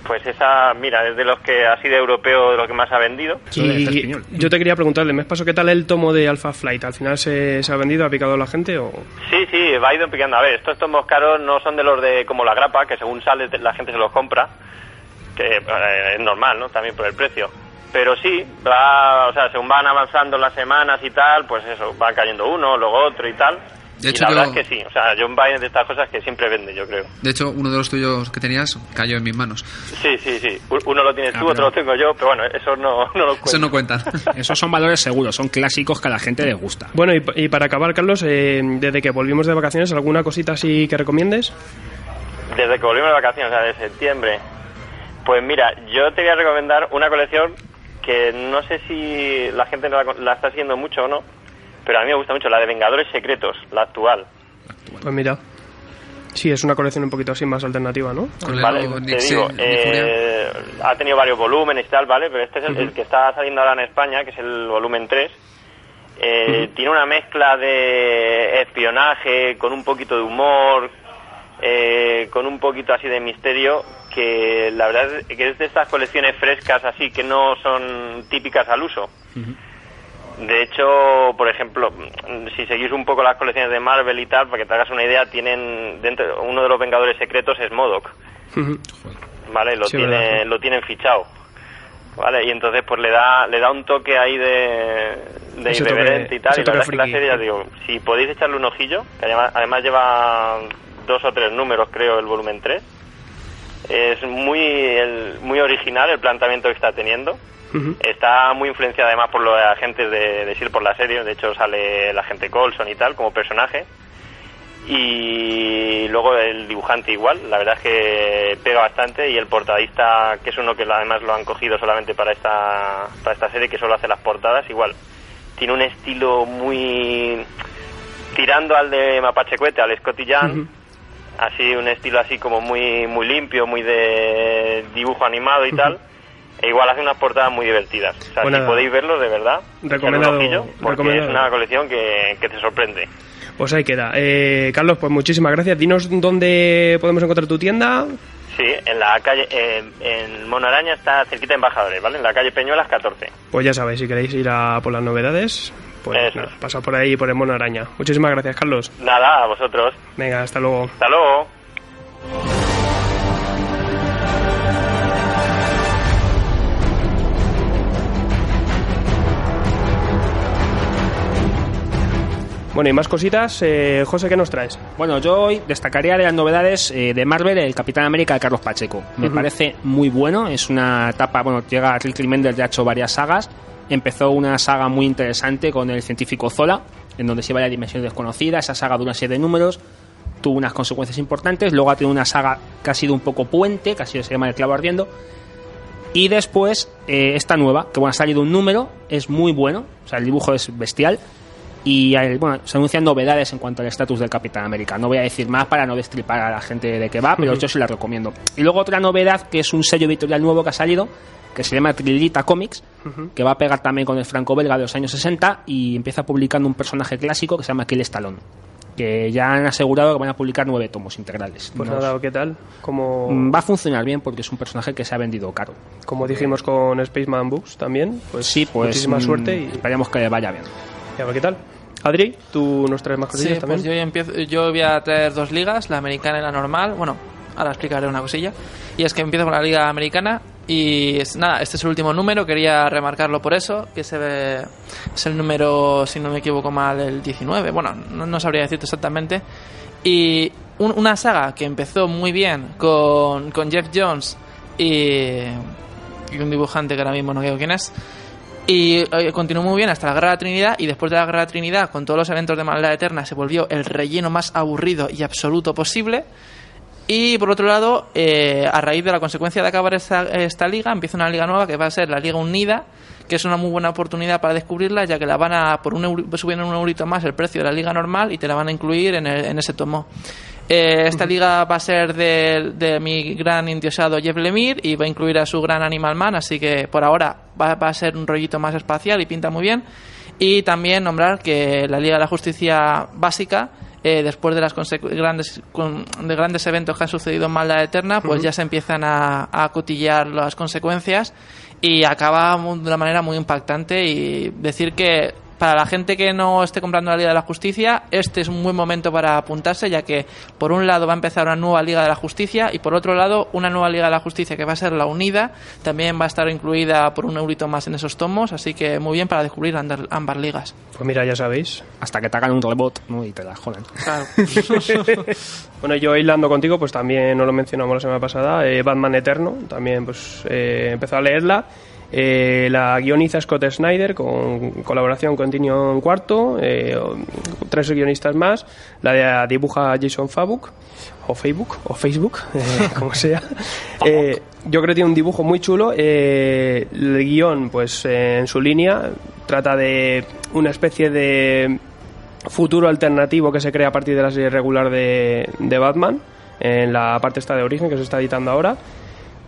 Pues esa, mira, es de los que así de europeo, de lo que más ha vendido. Y yo te quería preguntar, el mes pasado, ¿qué tal el tomo de Alpha Flight? ¿Al final se, se ha vendido, ha picado la gente o...? Sí, sí, va ido picando. A ver, estos tomos caros no son de los de como la grapa, que según sale te- la gente se los compra, que eh, es normal, ¿no? También por el precio. Pero sí, va, o sea, según van avanzando las semanas y tal, pues eso, va cayendo uno, luego otro y tal. De y hecho, la verdad es que sí, o sea, John Biden de estas cosas que siempre vende, yo creo. De hecho, uno de los tuyos que tenías cayó en mis manos. Sí, sí, sí. Uno lo tienes Ah, tú, pero- otro lo tengo yo, pero bueno, eso no, no lo cuento. Eso no cuentan. Esos son valores seguros, son clásicos que a la gente le gusta. Bueno, y, pa- y para acabar, Carlos, eh, desde que volvimos de vacaciones, ¿alguna cosita así que recomiendes? Desde que volvimos de vacaciones, o sea, de septiembre. Pues mira, yo te voy a recomendar una colección que no sé si la gente la, la está siguiendo mucho o no, pero a mí me gusta mucho, la de Vengadores Secretos, la actual. Pues mira, sí, es una colección un poquito así más alternativa, ¿no? Con Vale, te digo, eh, ha tenido varios volúmenes y tal, ¿vale? Pero este es el, el que está saliendo ahora en España, que es el volumen 3. Eh, Tiene una mezcla de espionaje con un poquito de humor, eh, con un poquito así de misterio, que la verdad es que es de estas colecciones frescas así, que no son típicas al uso. De hecho, por ejemplo, si seguís un poco las colecciones de Marvel y tal, para que te hagas una idea, tienen dentro uno de los Vengadores secretos es Modoc. ¿vale? Lo, Sí, tiene, verdad, sí. lo tienen fichado. ¿Vale? Y entonces pues le da le da un toque ahí de, de Ese toque- irreverente y tal. Y la verdad es que la serie, ya digo, si podéis echarle un ojillo, que además, además lleva dos o tres números, creo, el volumen 3. Es muy, el- muy original el planteamiento que está teniendo. Está muy influenciada además por los agentes de, de SEAL por la serie. De hecho, sale el agente Colson y tal como personaje. Y luego el dibujante igual. La verdad es que pega bastante. Y el portadista, que es uno que además lo han cogido solamente para esta, para esta serie, que solo hace las portadas, igual. Tiene un estilo muy. tirando al de Mapache Cuete, al Scotty Young. Así, un estilo así como muy, muy limpio, muy de dibujo animado y tal. E igual hace unas portadas muy divertidas. O sea, si podéis verlo, de verdad, Recomendado- ojillo, porque recomendado. es una colección que, que te sorprende. Pues ahí queda. Eh, Carlos, pues muchísimas gracias. Dinos dónde podemos encontrar tu tienda. Sí, en la calle, eh, en Mono Araña está cerquita de Embajadores, ¿vale? En la calle Peñuelas 14. Pues ya sabéis, si queréis ir a por las novedades, pues nada, es. pasad por ahí por el Mono Araña. Muchísimas gracias, Carlos. Nada, a vosotros. Venga, hasta luego. Hasta luego. Bueno, y más cositas. Eh, José, ¿qué nos traes? Bueno, yo hoy destacaría de las novedades eh, de Marvel el Capitán América de Carlos Pacheco. Me Ujú. parece muy bueno, es una etapa, bueno, llega Rick Remender, ya ha hecho varias sagas. Empezó una saga muy interesante con el científico Zola, en donde se iba a la dimensión desconocida. Esa saga de una serie de números tuvo unas consecuencias importantes. Luego ha tenido una saga que ha sido un poco puente, que ha sido, se llama El clavo ardiendo. Y después, eh, esta nueva, que bueno, ha salido un número, es muy bueno, o sea, el dibujo es bestial. Y bueno, se anuncian novedades en cuanto al estatus del Capitán América. No voy a decir más para no destripar a la gente de que va, pero yo sí la recomiendo. Y luego otra novedad, que es un sello editorial nuevo que ha salido, que se llama Trilita Comics, que va a pegar también con el franco-belga de los años 60 y empieza publicando un personaje clásico que se llama Kill Stallone. Que ya han asegurado que van a publicar nueve tomos integrales. Pues Nos- nada, ¿qué tal? Como, Mm, Va a funcionar bien porque es un personaje que se ha vendido caro. como dijimos con Spaceman Books también, pues, Sí, pues muchísima mm, suerte y esperemos que le vaya bien. y a ver qué tal. Adri, ¿tú nos traes más Sí, cosillas también? pues yo, ya empiezo, yo voy a traer dos ligas, la americana y la normal. Bueno, ahora explicaré una cosilla. Y es que empiezo con la liga americana y es- nada, este es el último número, quería remarcarlo por eso, que se ve, es el número, si no me equivoco mal, el 19. Bueno, no, no sabría decirte exactamente. Y un- una saga que empezó muy bien con, con Jeff Jones y, y un dibujante que ahora mismo no veo quién es. Y eh, continuó muy bien hasta la Guerra de la Trinidad y después de la Guerra de la Trinidad, con todos los eventos de Maldad Eterna, se volvió el relleno más aburrido y absoluto posible. Y por otro lado, eh, a raíz de la consecuencia de acabar esta, esta liga, empieza una liga nueva que va a ser la Liga Unida, que es una muy buena oportunidad para descubrirla, ya que la van a, por un euro, subiendo un eurito más el precio de la liga normal y te la van a incluir en, el- en ese tomo. Eh, esta liga va a ser de, de mi gran indiosado Jeff Lemire y va a incluir a su gran Animal Man, así que por ahora va, va a ser un rollito más espacial y pinta muy bien. Y también nombrar que la Liga de la Justicia básica, eh, después de las grandes, con- de grandes eventos que han sucedido en Maldad Eterna, pues ya se empiezan a, a cotillar las consecuencias y acaba de una manera muy impactante y decir que para la gente que no esté comprando la Liga de la Justicia, este es un buen momento para apuntarse, ya que por un lado va a empezar una nueva Liga de la Justicia y por otro lado una nueva Liga de la Justicia que va a ser la Unida, también va a estar incluida por un eurito más en esos tomos, así que muy bien para descubrir ambas ligas. Pues mira, ya sabéis. Hasta que te hagan un rebot ¿no? y te la jodan. Claro. Bueno, yo hilando contigo, pues también nos lo mencionamos la semana pasada, eh, Batman Eterno, también pues eh, empezó a leerla. Eh, la guioniza Scott Snyder con colaboración con Tinion Cuarto, eh, tres guionistas más. La dibuja Jason Fabuk, o Facebook, o Facebook, eh, como sea. Eh, yo creo que tiene un dibujo muy chulo. eh, el guion, pues en su línea, trata de una especie de futuro alternativo que se crea a partir de la serie regular de, de Batman, en la parte esta de origen que se está editando ahora.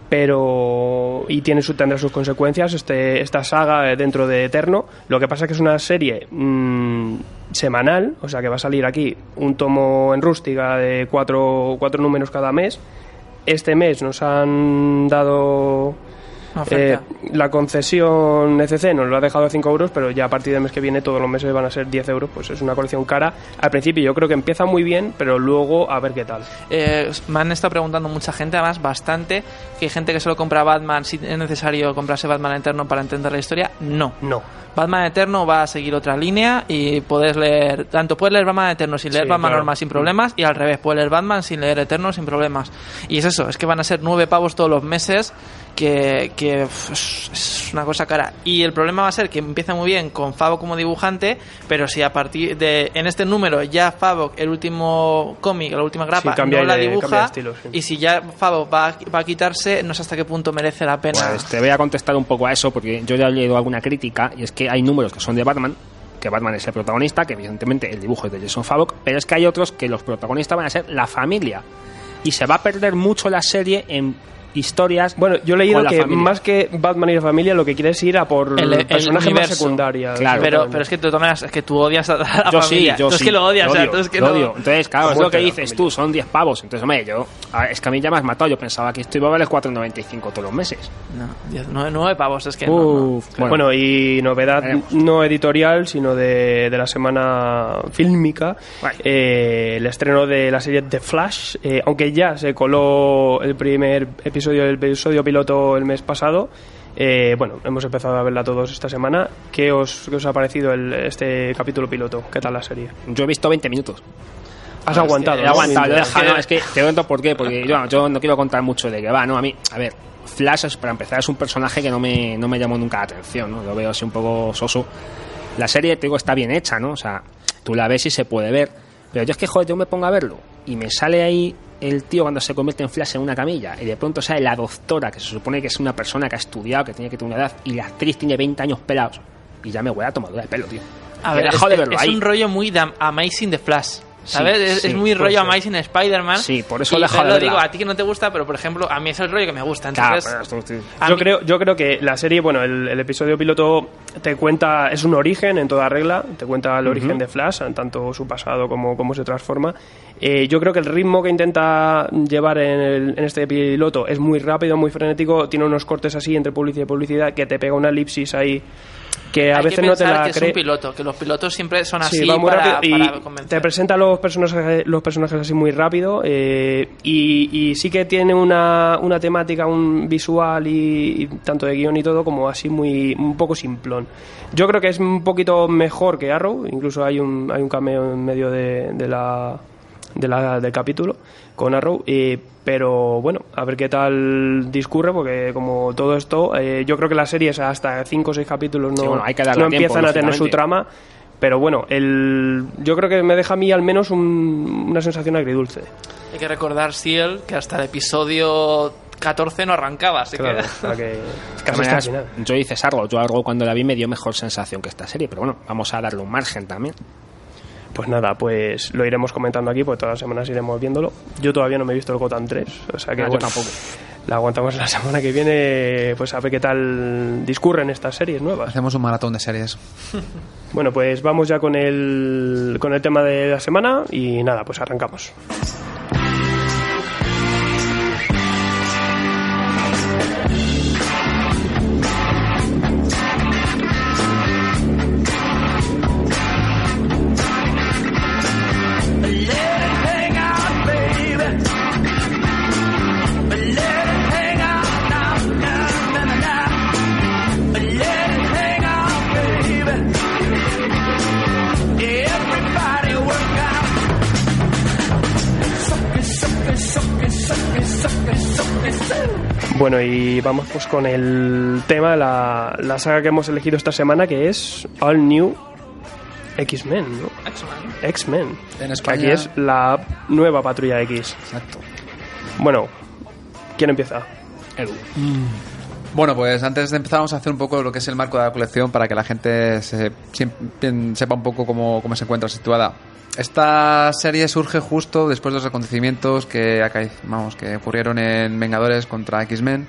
Pero. Y tiene su, tendrá sus consecuencias este, esta saga eh, dentro de Eterno. Lo que pasa es que es una serie mm, semanal, o sea que va a salir aquí un tomo en rústica de cuatro, cuatro números cada mes. Este mes nos han dado. Eh, la concesión ECC nos lo ha dejado a 5 euros, pero ya a partir del mes que viene todos los meses van a ser 10 euros, pues es una colección cara. Al principio yo creo que empieza muy bien, pero luego a ver qué tal. Eh, me han estado preguntando mucha gente, además bastante, que hay gente que solo compra Batman si es necesario comprarse Batman Eterno para entender la historia. No. No. Batman Eterno va a seguir otra línea y puedes leer, tanto puedes leer Batman Eterno sin leer Sí, Batman claro. normal sin problemas y al revés, puedes leer Batman sin leer Eterno sin problemas. Y es eso, es que van a ser nueve pavos todos los meses, que, que es una cosa cara. Y el problema va a ser que empieza muy bien con Favo como dibujante, pero si a partir de, en este número ya Favo, el último cómic, la última grapa, Sí, no la dibuja, estilo, sí. y si ya Favo va, a- va a quitarse, no sé hasta qué punto merece la pena. Pues te voy a contestar un poco a eso porque yo ya he leído alguna crítica y es que hay números que son de Batman, que Batman es el protagonista, que evidentemente el dibujo es de Jason Favok, pero es que hay otros que los protagonistas van a ser la familia y se va a perder mucho la serie en historias. Bueno, yo he leído que familia. más que Batman y la familia, lo que quiere es ir a por El- el personajes más universo. secundarios. Claro. pero, pero es que todas maneras, es que tú odias a la yo familia. sí, yo Tú es sí. que lo odias, lo o sea, odio, tú es que lo no- odio. Entonces, claro, es lo que dices tú, son 10 pavos. Entonces, hombre, yo. Es que a mí ya me has matado. Yo pensaba que esto iba a valer 4,95 todos los meses. No, diez- nueve, nueve pavos, es que no, no. Uf, Bueno, y novedad Veremos. no editorial, sino de, de la semana fílmica, Vale. eh, el estreno de la serie The Flash, eh, aunque ya se coló el primer episodio, el episodio piloto el mes pasado. eh, bueno, hemos empezado a verla todos esta semana. ¿Qué os, qué os ha parecido el- este capítulo piloto? ¿Qué tal la serie? Yo he visto 20 minutos. Has Ah, aguantado. He ¿no? aguantado, Mientras- dejado. No, es que te cuento por qué. Porque yo, yo no quiero contar mucho de que va, ¿no? A mí, a ver, Flash, es- para empezar, es un personaje que no me, no me llamó nunca la atención, ¿no? Lo veo así un poco soso. La serie, te digo, está bien hecha, ¿no? O sea, tú la ves y se puede ver. Pero yo es que, joder, yo me pongo a verlo y me sale ahí el tío cuando se convierte en Flash en una camilla y de pronto sale la doctora, que se supone que es una persona que ha estudiado, que tiene que tener una edad, y la actriz tiene 20 años pelados. Y ya me huele a tomadura de pelo, tío. A ver, es, dejado de que verlo es ahí. un rollo muy de Amazing the Flash. ¿Sabes? Sí, es, sí, es muy rollo ser. Amazing Spider-Man. Sí, por eso de lo digo, a ti que no te gusta, pero por ejemplo, a mí es el rollo que me gusta. Claro, Entonces, pero esto- Yo mí- creo, yo creo que la serie, bueno, el, el episodio piloto te cuenta, es un origen en toda regla, te cuenta el origen de Flash, en tanto su pasado como cómo se transforma. Eh, yo creo que el ritmo que intenta llevar en, el- en este piloto es muy rápido, muy frenético, tiene unos cortes así entre publicidad y publicidad que te pega una elipsis ahí que a hay veces que no te la es crees. un piloto, que los pilotos siempre son Sí, así va muy para, rápido para y convencer. te presenta los personajes, los personajes así muy rápido eh, y, y sí que tiene una, una temática, un visual y, y tanto de guion y todo como así muy un poco simplón. Yo creo que es un poquito mejor que Arrow, incluso hay un, hay un cameo en medio de, de la, de la- del capítulo con Arrow, eh, pero bueno, a ver qué tal discurre, porque como todo esto, eh, yo creo que las series hasta 5 o 6 capítulos no, Sí, bueno, hay que darle no tiempo, empiezan a tener su trama, pero bueno, el, yo creo que me deja a mí al menos un- una sensación agridulce. Hay que recordar, Ciel, que hasta el episodio 14 no arrancaba, así Claro, que... que hasta el maneras, yo dices algo, yo algo cuando la vi me dio mejor sensación que esta serie, pero bueno, vamos a darle un margen también. Pues nada, pues lo iremos comentando aquí, pues todas las semanas iremos viéndolo. Yo todavía no me he visto el Gotham 3, o sea que Ah, yo tampoco. la aguantamos la semana que viene, pues a ver qué tal discurren estas series nuevas. Hacemos un maratón de series. Bueno, pues vamos ya con el, con el tema de la semana y nada, pues arrancamos. Bueno, y vamos pues con el tema, la, la saga que hemos elegido esta semana, que es All New X-Men, ¿no? X-Men. En Que España- Aquí es la nueva Patrulla X. Exacto. Bueno, ¿quién empieza? Edu. Bueno, pues antes de empezar vamos a hacer un poco lo que es el marco de la colección para que la gente se- sepa un poco cómo, cómo se encuentra situada. Esta serie surge justo después de los acontecimientos que, vamos, que ocurrieron en Vengadores contra X-Men.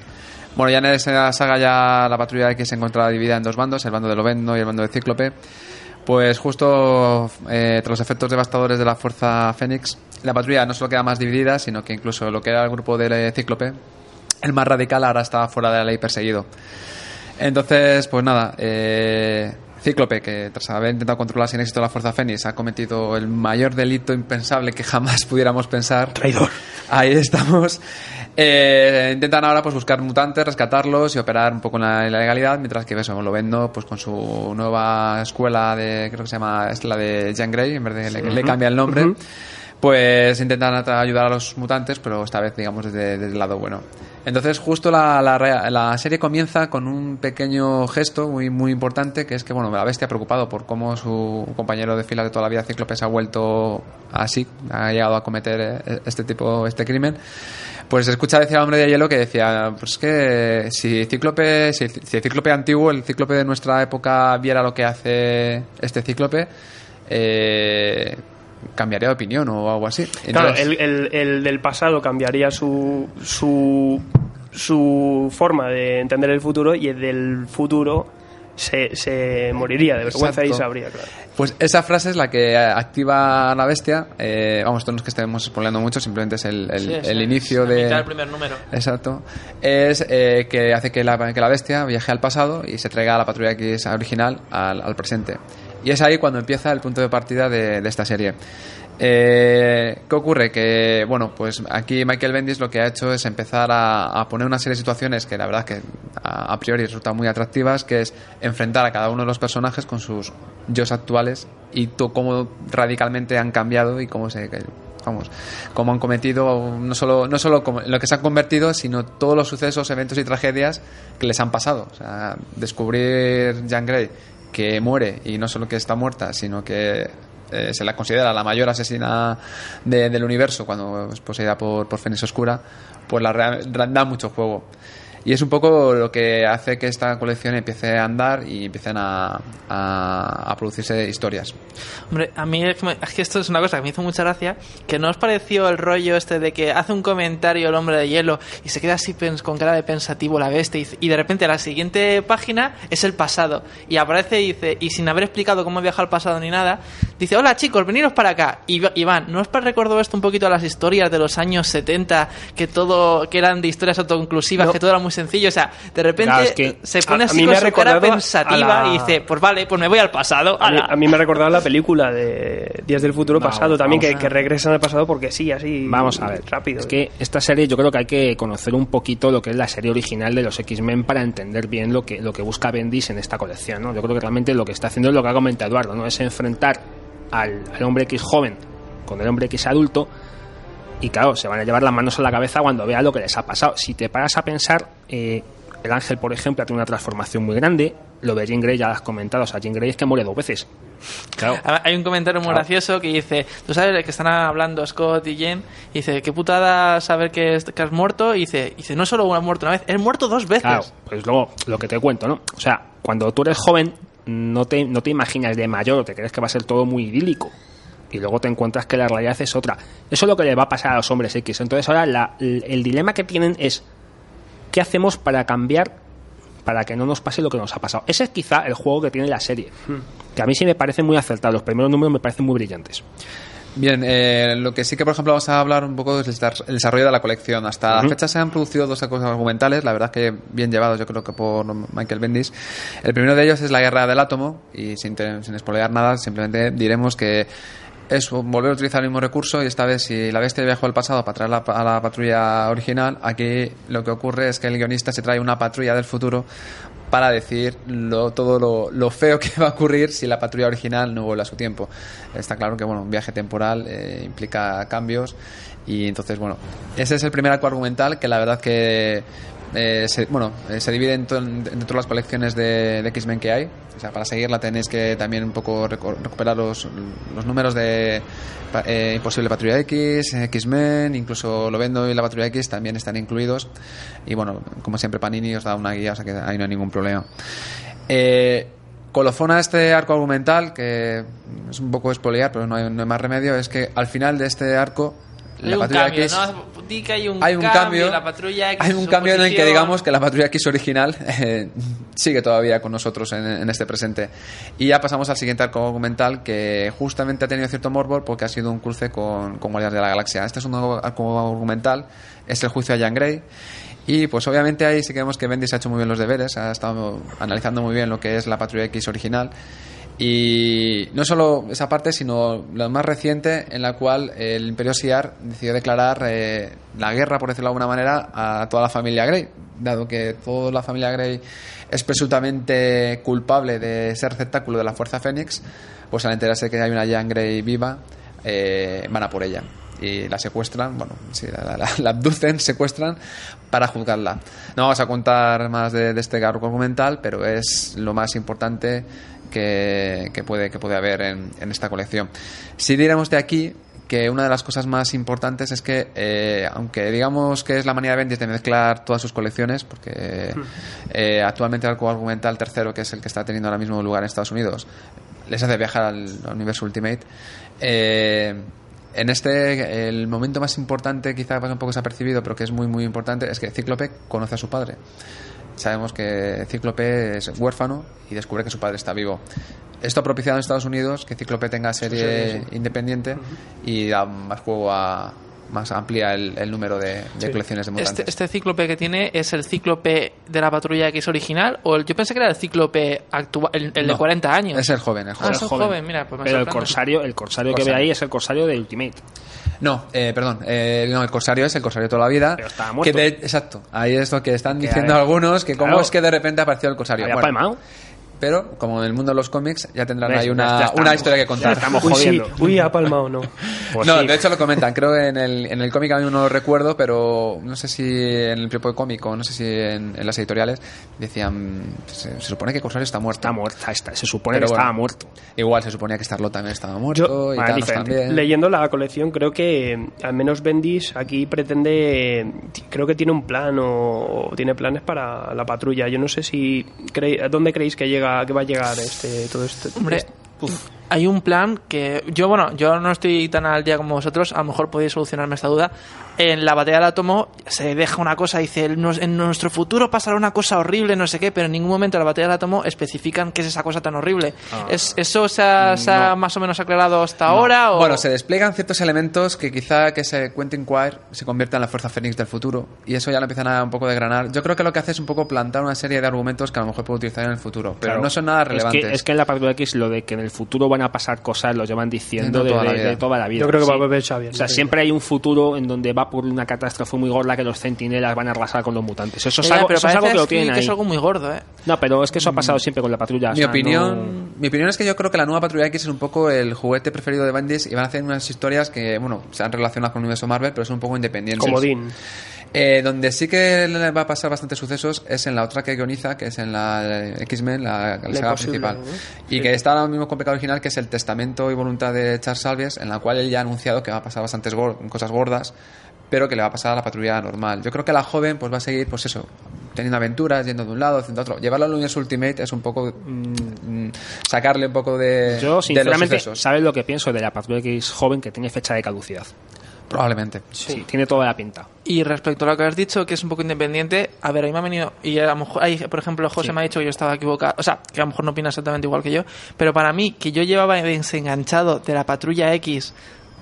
Bueno, ya en esa saga ya la patrulla X se encontraba dividida en dos bandos, el bando de Lovendo y el bando de Cíclope. Pues justo eh, tras los efectos devastadores de la Fuerza Fénix, la patrulla no solo queda más dividida, sino que incluso lo que era el grupo de Cíclope, el más radical ahora está fuera de la ley perseguido. Entonces, pues nada, eh, Cíclope, que tras haber intentado controlar sin éxito la Fuerza Fénix, ha cometido el mayor delito impensable que jamás pudiéramos pensar. Traidor. Ahí estamos. Eh, intentan ahora pues buscar mutantes, rescatarlos y operar un poco en la, legalidad, mientras que eso lo vendo pues con su nueva escuela de creo que se llama es la de Jean Grey, en vez de le, le cambia el nombre. Pues intentan ayudar a los mutantes, pero esta vez digamos desde, el lado bueno. Entonces justo la, la, la serie comienza con un pequeño gesto muy muy importante, que es que bueno la bestia preocupado por cómo su compañero de fila de toda la vida Cíclope se ha vuelto así, ha llegado a cometer eh, este tipo este crimen. Pues escucha decir al hombre de hielo que decía, pues que si Cíclope, si, si el Cíclope antiguo, el Cíclope de nuestra época viera lo que hace este Cíclope, eh, cambiaría de opinión o algo así. Claro, el, el- el del pasado cambiaría su, su, su forma de entender el futuro y el del futuro se, se moriría de vergüenza y Exacto. sabría, claro. Pues esa frase es la que activa a la bestia. Eh, vamos, esto no es que estemos spoileando mucho, simplemente es el, el- Sí, el sí, inicio mitad de. del primer número. Exacto. Es eh, que hace que la, que la bestia viaje al pasado y se traiga a la patrulla X original al, al presente. Y es ahí cuando empieza el punto de partida de, de esta serie. Eh, ¿Qué ocurre? Que, bueno, pues aquí Michael Bendis lo que ha hecho es empezar a, poner una serie de situaciones que la verdad que a, a priori resultan muy atractivas, que es enfrentar a cada uno de los personajes con sus yo actuales y cómo radicalmente han cambiado y cómo se vamos cómo han cometido no solo no solo lo que se han convertido sino todos los sucesos eventos y tragedias que les han pasado o sea descubrir Jean Grey que muere y no solo que está muerta sino que eh, se la considera la mayor asesina de- del universo cuando es poseída por, por Fénix Oscura pues la da mucho juego y es un poco lo que hace que esta colección empiece a andar y empiecen a, a, a producirse historias. Hombre, a mí es que, me- es que esto es una cosa que me hizo mucha gracia, que no os pareció el rollo este de que hace un comentario el hombre de hielo y se queda así con cara de pensativo la bestia y, y de repente la siguiente página es el pasado y aparece y dice, y sin haber explicado cómo viaja al pasado ni nada, dice, hola chicos, veniros para acá. Y Iván, ¿no os recordó esto un poquito a las historias de los años 70, que todo, que eran de historias autoconclusivas, No. que todo era muy sencillo? O sea, de repente Claro, es que se pone a- a así mí con me su cara pensativa la- y dice, pues vale, pues me voy al pasado. A mí, ala". a mí me ha recordado la película de Días del Futuro Vamos, Pasado también, que, que regresan al pasado porque sí, así Vamos a ver. rápido. Es que esta serie yo creo que hay que conocer un poquito lo que es la serie original de los X-Men para entender bien lo que, lo que busca Bendis en esta colección. ¿no? Yo creo que realmente lo que está haciendo es lo que ha comentado Eduardo, ¿no? es enfrentar al, al hombre X joven con el hombre X adulto y claro, se van a llevar las manos a la cabeza cuando vean lo que les ha pasado. Si te paras a pensar, eh, el ángel, por ejemplo, ha tenido una transformación muy grande. Lo de Jean Grey ya lo has comentado. O sea, Jean Grey es que muere dos veces. Claro. Hay un comentario muy Claro. gracioso que dice, tú sabes que están hablando Scott y Jen, y dice, qué putada saber que, es- que has muerto, y dice, y dice, no solo has muerto una vez, es muerto dos veces. Claro, pues luego lo que te cuento, ¿no? O sea, cuando tú eres joven, no te, no te imaginas de mayor, te crees que va a ser todo muy idílico. Y luego te encuentras que la realidad es otra. Eso es lo que le va a pasar a los hombres X. Entonces ahora la- el, dilema que tienen es ¿qué hacemos para cambiar para que no nos pase lo que nos ha pasado? Ese es quizá el juego que tiene la serie, que a mí sí me parece muy acertado. Los primeros números me parecen muy brillantes. Bien, eh, lo que sí que, por ejemplo, vamos a hablar un poco es el desar- el desarrollo de la colección. Hasta la fecha se han producido dos cosas argumentales, la verdad que bien llevados, yo creo que por Michael Bendis. El primero de ellos es la guerra del átomo, y sin, sin spoilear nada, simplemente diremos que es volver a utilizar el mismo recurso y esta vez si la bestia viajó al pasado para traer la- a la patrulla original, aquí lo que ocurre es que el guionista se trae una patrulla del futuro para decir lo, todo lo, feo que va a ocurrir si la patrulla original no vuelve a su tiempo. Está claro que bueno, un viaje temporal eh, implica cambios y entonces bueno, ese es el primer arco argumental que la verdad que eh, se, bueno, eh, se divide en, to- en todas las colecciones de, X-Men que hay. O sea, para seguirla tenéis que también un poco recuperar los, números de eh, Imposible Patrulla X, X-Men, incluso Lo Vendo y la Patrulla X también están incluidos. Y bueno, como siempre Panini os da una guía, o sea que ahí no hay ningún problema. Eh, colofona este arco argumental, que es un poco espoliar, pero no hay, no hay más remedio, es que al final de este arco, la un Patrulla cambio, X... ¿no? Di que hay un, hay un cambio, la patrulla X hay un cambio en el que digamos que la patrulla X original eh, sigue todavía con nosotros en, en este presente. Y ya pasamos al siguiente arco argumental que justamente ha tenido cierto morbo porque ha sido un cruce con, con Guardianes de la Galaxia. Este es un nuevo arco argumental es el juicio a Jean Grey. Y pues obviamente ahí sí que vemos que Bendis ha hecho muy bien los deberes ha estado analizando muy bien lo que es la patrulla X original y no solo esa parte, sino la más reciente en la cual el Imperio Siar decidió declarar eh, la guerra, por decirlo de alguna manera, a toda la familia Grey, dado que toda la familia Grey es presuntamente culpable de ser receptáculo de la Fuerza Fénix, pues al enterarse que hay una Jean Grey viva, eh, van a por ella y la secuestran, bueno, sí, la, la- la abducen, secuestran para juzgarla. No vamos a contar más de, de este arco argumental, pero es lo más importante que, que puede, que puede haber en, en esta colección. Si diremos de aquí que una de las cosas más importantes es que, eh, aunque digamos que es la manía de Bendis de mezclar todas sus colecciones, porque eh, actualmente el arco argumental tercero, que es el que está teniendo ahora mismo lugar en Estados Unidos, les hace viajar al, al universo Ultimate. Eh, en este, el momento más importante, quizá pasa un poco desapercibido, pero que es muy, muy importante, es que Cíclope conoce a su padre. Sabemos que Cíclope es huérfano y descubre que su padre está vivo. Esto ha propiciado en Estados Unidos que Cíclope tenga serie independiente y da más juego a. más amplia el, el número de, de colecciones de mutantes. Este, este cíclope que tiene es el cíclope de la patrulla X original o el, yo pensé que era el cíclope actual, el, el de No, 40 años. Es el joven, el Ah, joven. es el joven, mira, pues me Pero el corsario, el corsario que ve ahí es el corsario de Ultimate. No, eh, perdón, eh, no, el Corsario es el Corsario de toda la vida. Pero estaba muerto. Que de- exacto, ahí es lo que están Que diciendo hay- algunos, que cómo Claro. es que de repente apareció el Corsario. Había Bueno. Pero como en el mundo de los cómics ya tendrán ¿Ves? ahí una, estamos, una historia que contar. estamos Uy, sí. jodiendo. Uy, ha palmado, no. Pues no, sí. de hecho lo comentan, creo que en el, en el cómic a mí no lo recuerdo, pero no sé si en el de cómic o no sé si en, en las editoriales decían, se, se supone que Corsario está muerto. Está muerta, está, se supone Pero que bueno. estaba muerto. Igual se suponía que Starlot también estaba muerto Yo- y Vale, también. Leyendo la colección, creo que eh, al menos Bendis aquí pretende, creo que tiene un plan o, o tiene planes para la patrulla. Yo no sé si, cree- ¿dónde creéis que llega, que va a llegar este todo este? Hombre, este- hay un plan que yo, bueno, yo no estoy tan al día como vosotros, a lo mejor podéis solucionarme esta duda. En la batalla del átomo se deja una cosa, dice, "En nuestro futuro pasará una cosa horrible, no sé qué, pero en ningún momento en la batalla del átomo especifican qué es esa cosa tan horrible. ¿Es, ¿Eso se ha, se ha más o menos aclarado hasta ahora? O... Bueno, se despliegan ciertos elementos que quizá que se Quentin Quire se convierta en la fuerza Fénix del futuro y eso ya lo empiezan a un poco desgranar. Yo creo que lo que hace es un poco plantar una serie de argumentos que a lo mejor puede utilizar en el futuro, pero Claro. no son nada Es relevantes. que, es que en la Patrulla X lo de que en el futuro van a pasar cosas lo llevan diciendo De de, toda la de- vida. de toda la vida. Yo creo que Sí. va a volver Xavier. O sea, ¿no? siempre hay un futuro en donde va por una catástrofe muy gorda que los centinelas van a arrasar con los mutantes. Eso es Ya, algo, pero eso es algo que lo que tienen es algo muy gordo, ¿eh? No, pero es que eso ha pasado siempre con la patrulla. o mi sea, opinión, mi opinión es que yo creo que la nueva Patrulla X es un poco el juguete preferido de Bendis y van a hacer unas historias que, bueno, se han relacionado con el universo Marvel, pero son un poco independientes. Como Dean. Eh, donde sí que le va a pasar bastantes sucesos es en la otra que guioniza, que es en la X-Men, la, la saga principal. Y Sí. que está ahora mismo con pecado original, que es el testamento y voluntad de Charles Salves, en la cual él ya ha anunciado que va a pasar bastantes cosas gordas, pero que le va a pasar a la patrulla normal. Yo creo que la joven pues va a seguir, pues eso, teniendo aventuras, yendo de un lado, haciendo otro. Llevarlo al universo Ultimate es un poco mm, mm, sacarle un poco de, Yo, de los sinceramente. ¿sabes lo que pienso de la Patrulla X joven que tiene fecha de caducidad? Probablemente. Sí, tiene toda la pinta. Y respecto a lo que has dicho, que es un poco independiente, a ver, a mí me ha venido, y a lo mejor, ahí, por ejemplo, José me ha dicho que yo estaba equivocado, o sea, que a lo mejor no opina exactamente igual que yo, pero para mí, que yo llevaba desenganchado de la Patrulla X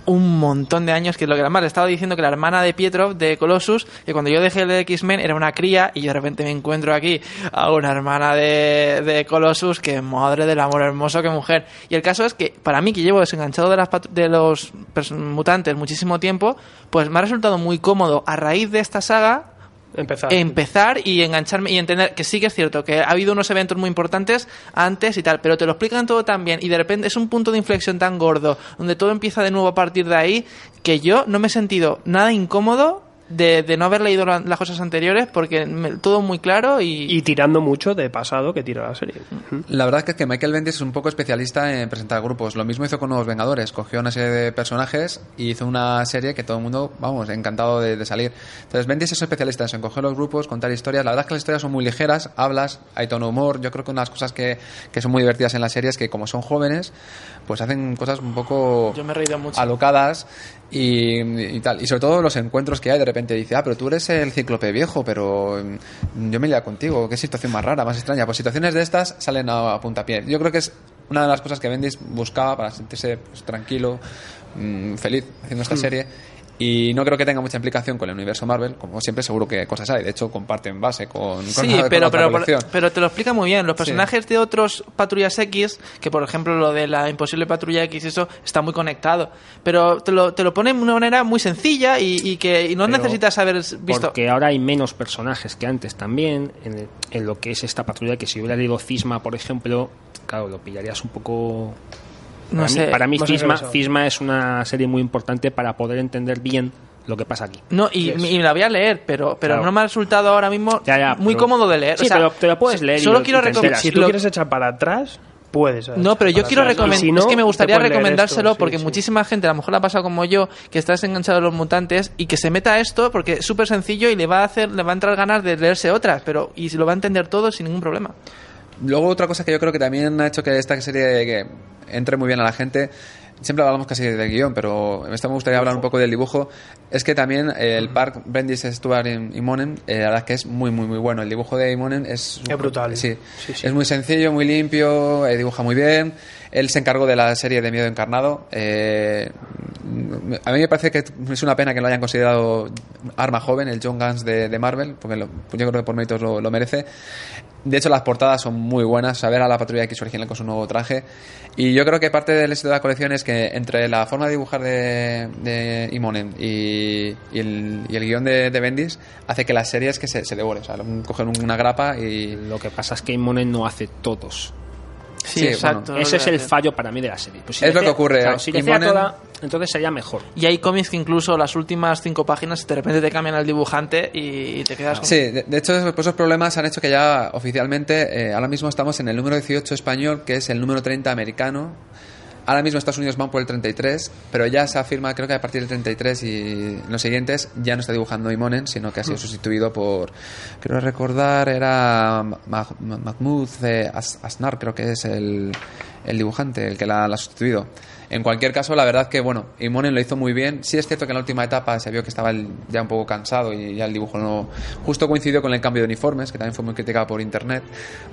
un montón de años, que es lo que además le estaba diciendo que la hermana de Pietro, de Colossus, que cuando yo dejé el X-Men era una cría y yo de repente me encuentro aquí a una hermana de, de Colossus que madre del amor hermoso que mujer. Y el caso es que para mí que llevo desenganchado de, las de los mutantes muchísimo tiempo, pues me ha resultado muy cómodo a raíz de esta saga Empezar. empezar y engancharme y entender que sí que es cierto que ha habido unos eventos muy importantes antes y tal, pero te lo explican todo tan bien y de repente es un punto de inflexión tan gordo donde todo empieza de nuevo a partir de ahí que yo no me he sentido nada incómodo de, de no haber leído la- las cosas anteriores porque me- todo muy claro y, Y tirando mucho de pasado que tira la serie. La verdad es que Michael Bendis es un poco especialista en presentar grupos. Lo mismo hizo con Nuevos Vengadores. Cogió una serie de personajes y hizo una serie que todo el mundo, vamos, encantado de, de salir. Entonces Bendis es especialista en coger los grupos, contar historias. La verdad es que las historias son muy ligeras, hablas, hay tono de humor. Yo creo que una de las cosas que, que son muy divertidas en la serie es que como son jóvenes, pues hacen cosas un poco yo me he reído mucho. alocadas y, y tal. Y sobre todo los encuentros que hay, de repente dice, ah, pero tú eres el cíclope viejo, pero mm, yo me iría contigo. Qué situación más rara, más extraña. Pues situaciones de estas salen a, a puntapié. Yo creo que es una de las cosas que Bendis buscaba para sentirse pues, tranquilo, mm, feliz haciendo esta serie. Y no creo que tenga mucha implicación con el universo Marvel, como siempre seguro que cosas hay. De hecho, comparten base con, con Sí, la- con pero, otra pero, pero te lo explica muy bien. Los personajes de otros Patrullas X, que por ejemplo lo de la imposible Patrulla X, eso está muy conectado. Pero te lo, te lo pone de una manera muy sencilla y, y que y no Pero necesitas haber visto. Porque ahora hay menos personajes que antes también en, el- en lo que es esta patrulla, que si hubiera leído Cisma, por ejemplo, claro, lo pillarías un poco... No para sé, mí, para mí enrevesado. Cisma es una serie muy importante para poder entender bien lo que pasa aquí. No, y, y la voy a leer, pero, pero Claro. no me ha resultado ahora mismo Ya, ya, muy pero- cómodo de leer. Sí, O sea, pero te lo puedes leer y Solo lo- quiero y te recomendar. Si tú quieres echar para atrás, puedes. No, pero yo quiero recomendar. Si no, es que me gustaría recomendárselo esto, porque sí. muchísima gente, a lo mejor la ha pasado como yo, que estás enganchado a los mutantes y que se meta a esto porque es súper sencillo y le va a hacer, le va a entrar ganas de leerse otras, pero y se lo va a entender todo sin ningún problema. Luego otra cosa que yo creo que también ha hecho que esta serie que entre muy bien a la gente, siempre hablamos casi del guion, pero esta me gustaría hablar un poco del dibujo, es que también eh, el park Bendis, Stuart y, Monen, eh, la verdad es que es muy muy muy bueno. El dibujo de Monen es, Es brutal. Sí, Sí, sí. es muy sencillo, muy limpio, eh, dibuja muy bien. Él se encargó de la serie de Miedo Encarnado. eh, a mí me parece que es una pena que lo hayan considerado arma joven, el John Guns de, Marvel, porque lo- yo creo que por méritos lo, merece. De hecho, las portadas son muy buenas. A a la Patrulla X original con su nuevo traje. Y yo creo que parte del éxito de la colección es que entre la forma de dibujar de, de Imonen y, el, y el guion de, Bendis hace que las series que se, se devoren. O cogen una grapa y. Lo que pasa es que Monen no hace todos. Sí, Sí, exacto. bueno, Ese es el fallo para mí de la serie. Pues si Es lo que hacía- ocurre. claro, si Y hacía Monen- toda, entonces sería mejor. Y hay cómics que incluso las últimas cinco páginas de repente te cambian al dibujante y te quedas. con- Sí, de, de hecho, pues esos problemas han hecho que ya oficialmente, eh, ahora mismo estamos en el número 18 español, que es el número 30 americano. Ahora mismo Estados Unidos van por el 33, pero ya se afirma, creo que a partir del 33 y los siguientes ya no está dibujando Imonen, sino que ha sido sustituido por, creo recordar, era Ma- Ma- Mahmoud eh, As- Asnar, creo que es el, el dibujante, el que la, la ha sustituido. En cualquier caso, la verdad que, bueno, Imonen lo hizo muy bien. Sí es cierto que en la última etapa se vio que estaba ya un poco cansado y ya el dibujo no... Justo coincidió con el cambio de uniformes, que también fue muy criticado por internet,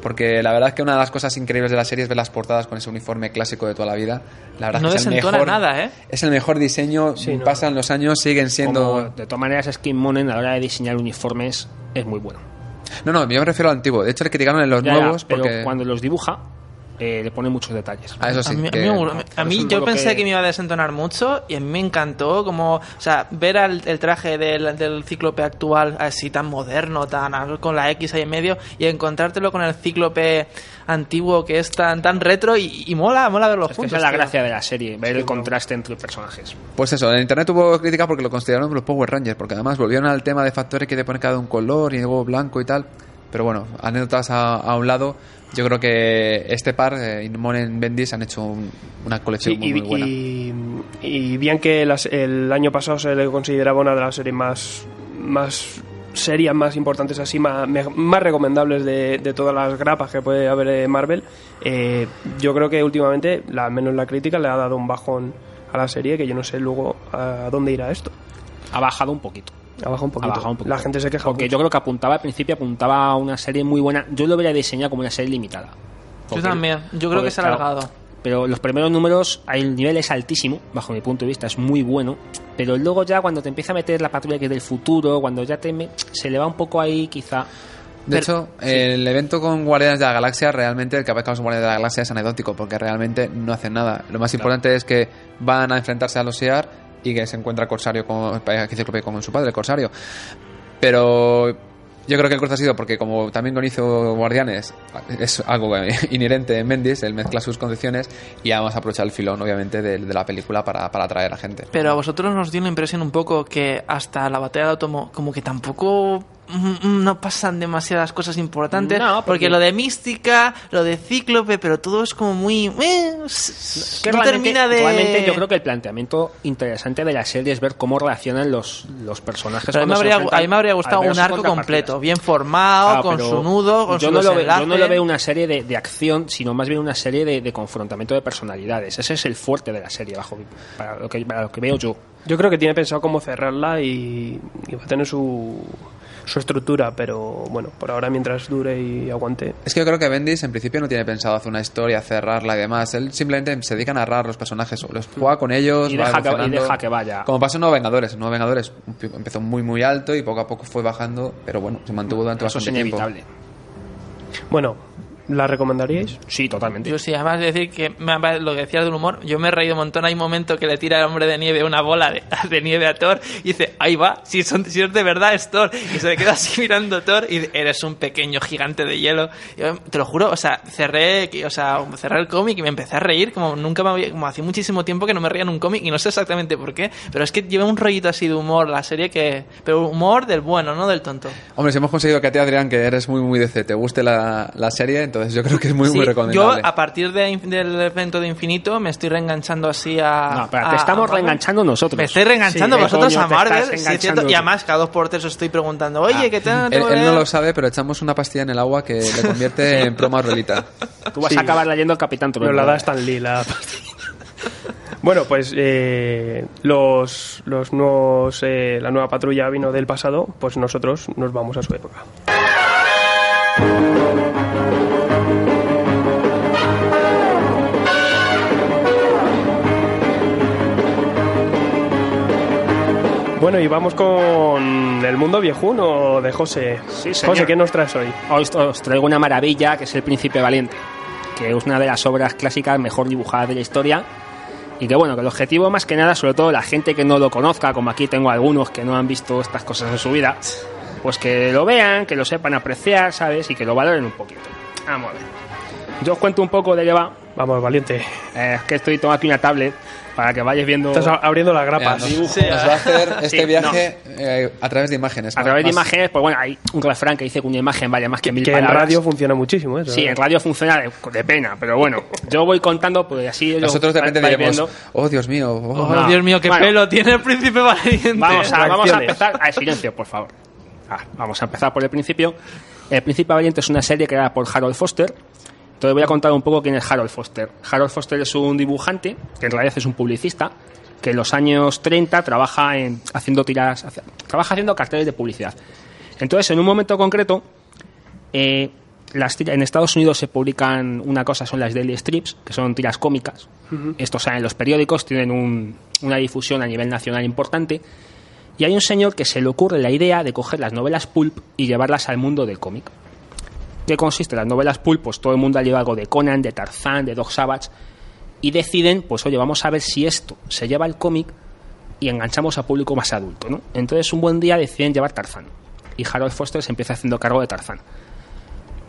porque la verdad es que una de las cosas increíbles de la serie es ver las portadas con ese uniforme clásico de toda la vida. La verdad No que es el desentona mejor, nada, ¿eh? Es el mejor diseño, Sí, no. pasan los años, siguen siendo... Como, de todas maneras, es que Monen a la hora de diseñar uniformes es muy bueno. No, no, yo me refiero al antiguo. De hecho, le criticaron en los Ya, ya, nuevos pero porque... cuando los dibuja, eh, le pone muchos detalles. Ah, eso sí. a mí, a a yo pensé que... que- me iba a desentonar mucho y a mí me encantó como, o sea, ver al- el traje del, del cíclope actual así tan moderno, tan con la X ahí en medio y encontrártelo con el cíclope antiguo que es tan tan retro y, y mola, mola verlos Es que juntos. esa es la tío. gracia de la serie, ver el contraste entre personajes. Pues eso, en internet hubo crítica porque lo consideraron los Power Rangers, porque además volvieron al tema de factores que le ponen cada un color y luego blanco y tal. Pero bueno, anécdotas a, a un lado, yo creo que este par, eh, Inmonen Bendis, han hecho un- una colección Sí, muy, y, muy buena. y- y bien que las- el año pasado se le consideraba una de las series más, más series más importantes así, más, me- más recomendables de, de todas las grapas que puede haber en Marvel, eh, yo creo que últimamente, la, al menos la crítica, le ha dado un bajón a la serie que yo no sé luego a dónde irá esto. Ha bajado un poquito. Ha bajado un poquito. Ha bajado un poquito. La gente se queja Porque mucho. yo creo que apuntaba al principio, apuntaba a una serie muy buena. Yo lo hubiera diseñado como una serie limitada. Yo Porque- también. Yo creo porque, que se ha claro, alargado. Pero los primeros números, el nivel es altísimo, bajo mi punto de vista, es muy bueno. Pero luego ya cuando te empieza a meter la patrulla que es del futuro, cuando ya te me- se le va un poco ahí, quizá. De Pero- hecho, el evento con Guardianes de la Galaxia, realmente el que aparezca con Guardianes de la Galaxia es anecdótico, porque realmente no hacen nada. Lo más importante es que van a enfrentarse a los SEAR y que se encuentra Corsario con, Cíclope con su padre, Corsario. Pero yo creo que el corte ha sido porque como también con hizo Guardianes, es algo inherente en Mendes, él mezcla sus condiciones y vamos a aprovechar el filón, obviamente, de, de la película para, para atraer a gente. Pero a vosotros nos dio la impresión un poco que hasta la batalla de átomo como que tampoco no pasan demasiadas cosas importantes. No, porque... porque- lo de mística, lo de cíclope, pero todo es como muy... eh, Que no termina de... realmente yo creo que el planteamiento interesante de la serie es ver cómo reaccionan los, los personajes. A mí, me habría, a mí me habría gustado un arco completo, bien formado, Ah, con su nudo, con yo su no, lo veo, yo no lo veo una serie de, de acción, sino más bien una serie de, de confrontamiento de personalidades. Ese es el fuerte de la serie, bajo mi- para lo que, para lo que veo yo. Yo creo que tiene pensado cómo cerrarla y, y va a tener su, su estructura, pero bueno, por ahora mientras dure y aguante. Es que yo creo que Bendis en principio no tiene pensado hacer una historia, cerrarla y demás. Él simplemente se dedica a narrar los personajes, los juega con ellos, Y va deja que- y deja que vaya. Como pasó en Nuevos Vengadores. En Nuevos Vengadores empezó muy muy alto y poco a poco fue bajando, pero bueno, se mantuvo durante Eso es bastante tiempo. inevitable. Bueno, ¿la recomendaríais? Sí, totalmente. Yo sí, además de decir que me- lo que decías del humor, yo me he reído un montón. Hay un momento que le tira el hombre de nieve una bola de, de nieve a Thor y dice, ahí va, si, son, si es de verdad es Thor. Y se le queda así mirando a Thor y dice, eres un pequeño gigante de hielo. Yo, te lo juro, o sea, cerré, o sea, cerré el cómic y me empecé a reír como nunca me había, como hacía muchísimo tiempo que no me reía en un cómic y no sé exactamente por qué, pero es que lleva un rollito así de humor la serie que, pero humor del bueno, no del tonto. Hombre, si hemos conseguido que a ti, Adrián, que eres muy muy DC, te guste la, la serie, entonces yo creo que es muy Sí, muy yo recomendable. a partir de- del evento de Infinito me estoy reenganchando así a... No, pero a- te estamos a reenganchando nosotros. Me estoy reenganchando Sí, vosotros coño, a Marvel. sí, cierto, y además cada dos por tres os estoy preguntando, oye, Ah, ¿qué tal? Él, él no lo sabe, pero echamos una pastilla en el agua que le convierte en pro Marvelita. Tú vas Sí. a acabar leyendo el Capitán Pero Trueno. la da Stan Lee, la Bueno, pues eh, los, los nuevos, eh, la nueva patrulla vino del pasado, pues nosotros nos vamos a su época. Bueno, y vamos con el mundo viejuno de José. Sí, señor. José, ¿qué nos traes hoy? Hoy os traigo una maravilla que es El Príncipe Valiente, que es una de las obras clásicas mejor dibujadas de la historia. Y que bueno, que el objetivo más que nada, sobre todo la gente que no lo conozca, como aquí tengo algunos que no han visto estas cosas en su vida, pues que lo vean, que lo sepan apreciar, ¿sabes? Y que lo valoren un poquito. Vamos a ver. Yo os cuento un poco de qué va. Vamos, valiente. Eh, es que estoy tomando aquí una tablet para que vayáis viendo Estás abriendo las Mira, grapas. nos, nos va a hacer este Sí, viaje eh, a través de imágenes. a más- través de imágenes. Pues bueno, hay un refrán que dice que una imagen vale más que mil que en palabras. radio funciona muchísimo eso. Sí, en radio funciona de, de pena, pero bueno, yo voy contando, pues así Nosotros de repente diremos, viendo. oh Dios mío, oh". Oh, No. Dios mío, qué Bueno. pelo tiene el príncipe valiente. Vamos a, vamos a empezar. A silencio, por favor. Ah, vamos a empezar por el principio. El Príncipe Valiente es una serie creada por Harold Foster. Entonces voy a contar un poco quién es Harold Foster. Harold Foster es un dibujante, que en realidad es un publicista, que en los años 30 trabaja en, haciendo tiras, trabaja haciendo carteles de publicidad. Entonces, en un momento concreto, eh, las tira- en Estados Unidos se publican una cosa, son las daily strips, que son tiras cómicas. Estos salen en los periódicos, tienen un- una difusión a nivel nacional importante. Y hay un señor que se le ocurre la idea de coger las novelas pulp y llevarlas al mundo del cómic. ¿Qué consiste? Las novelas pulp, pues todo el mundo ha llevado algo de Conan, de Tarzán, de Dog Savage, y deciden, pues oye, vamos a ver si esto se lleva al cómic y enganchamos a público más adulto, ¿no? Entonces un buen día deciden llevar Tarzán. Y Harold Foster se empieza haciendo cargo de Tarzán.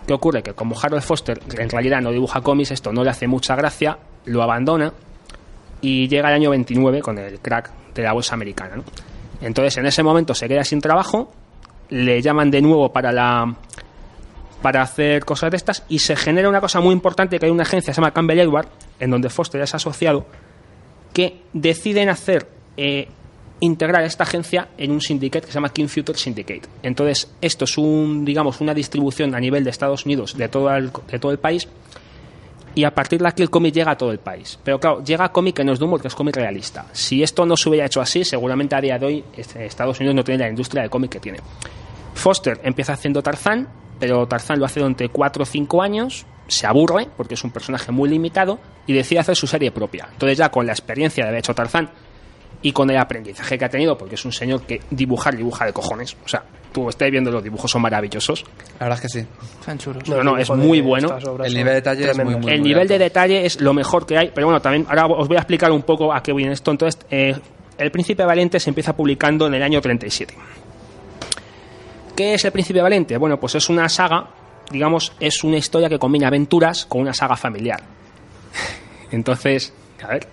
¿Qué ocurre? Que como Harold Foster en realidad no dibuja cómics, esto no le hace mucha gracia, lo abandona y llega el año 29 con el crack de la bolsa americana. ¿no? Entonces en ese momento se queda sin trabajo, le llaman de nuevo para la para hacer cosas de estas y se genera una cosa muy importante que hay una agencia que se llama Campbell Edward en donde Foster es asociado que deciden hacer eh, integrar esta agencia en un syndicate que se llama King Future Syndicate. Entonces, esto es un, digamos, una distribución a nivel de Estados Unidos de todo el, de todo el país y a partir de aquí el cómic llega a todo el país. Pero claro, llega cómic que no es de humor, que es cómic realista. Si esto no se hubiera hecho así, seguramente a día de hoy este, Estados Unidos no tiene la industria de cómic que tiene. Foster empieza haciendo Tarzán, pero Tarzán lo hace durante 4 o 5 años, se aburre porque es un personaje muy limitado y decide hacer su serie propia. Entonces ya con la experiencia de haber hecho Tarzán y con el aprendizaje que ha tenido, porque es un señor que dibujar dibuja de cojones, o sea, tú estés viendo los dibujos son maravillosos. La verdad es que sí. Chulos. No, no, es muy bueno. El nivel de detalle es muy, muy el muy nivel alto. de detalle es lo mejor que hay, pero bueno, también ahora os voy a explicar un poco a qué viene esto. Entonces, eh, El Príncipe Valiente se empieza publicando en el año 37. ¿Qué es El Príncipe Valiente? Bueno, pues es una saga, digamos, es una historia que combina aventuras con una saga familiar. Entonces, a ver.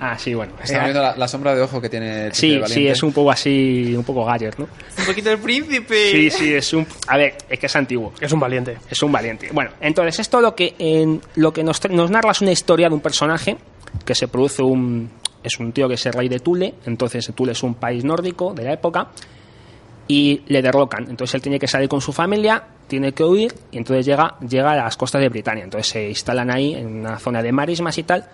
Ah, sí, bueno. Estamos viendo la, la sombra de ojo que tiene el Sí, Príncipe sí, es un poco así, un poco Galler, ¿no? Un poquito el príncipe. Sí, sí, es un... A ver, es que es antiguo. Es un valiente. Es un valiente. Bueno, entonces esto lo que, en, lo que nos, nos narra es una historia de un personaje que se produce un... Es un tío que es el rey de Tule, entonces Tule es un país nórdico de la época, y le derrocan. Entonces él tiene que salir con su familia, tiene que huir, y entonces llega, llega a las costas de Britania. Entonces se instalan ahí en una zona de marismas y tal,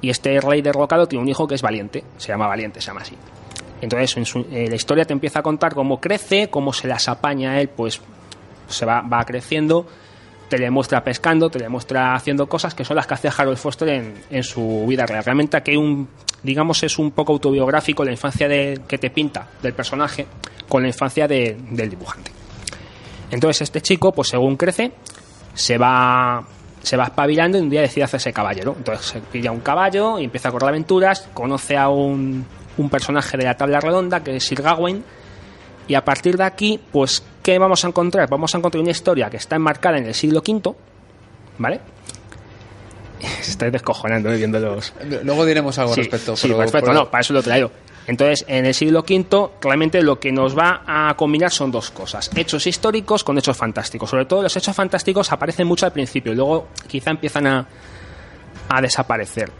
y este rey derrocado tiene un hijo que es valiente, se llama Valiente, se llama así. Entonces en su- eh, la historia te empieza a contar cómo crece, cómo se las apaña él, pues se va, va creciendo, te le muestra pescando, te le muestra haciendo cosas que son las que hace Harold Foster en, en su vida real. Realmente aquí un, digamos, es un poco autobiográfico la infancia de, que te pinta del personaje con la infancia de- del dibujante. Entonces este chico, pues según crece, se va se va espabilando y un día decide hacerse caballero. Entonces se pilla un caballo y empieza a correr aventuras, conoce a un, un personaje de la tabla redonda que es Sir Gawain y a partir de aquí, pues, ¿qué vamos a encontrar? Vamos a encontrar una historia que está enmarcada en el siglo V, ¿vale? Se estáis descojonando eh, viendo los... Luego diremos algo Sí, al respecto. sí, pero perfecto, por- no, para eso lo he traído. Entonces, en el siglo V, realmente lo que nos va a combinar son dos cosas: hechos históricos con hechos fantásticos. Sobre todo, los hechos fantásticos aparecen mucho al principio y luego quizá empiezan a, a desaparecer.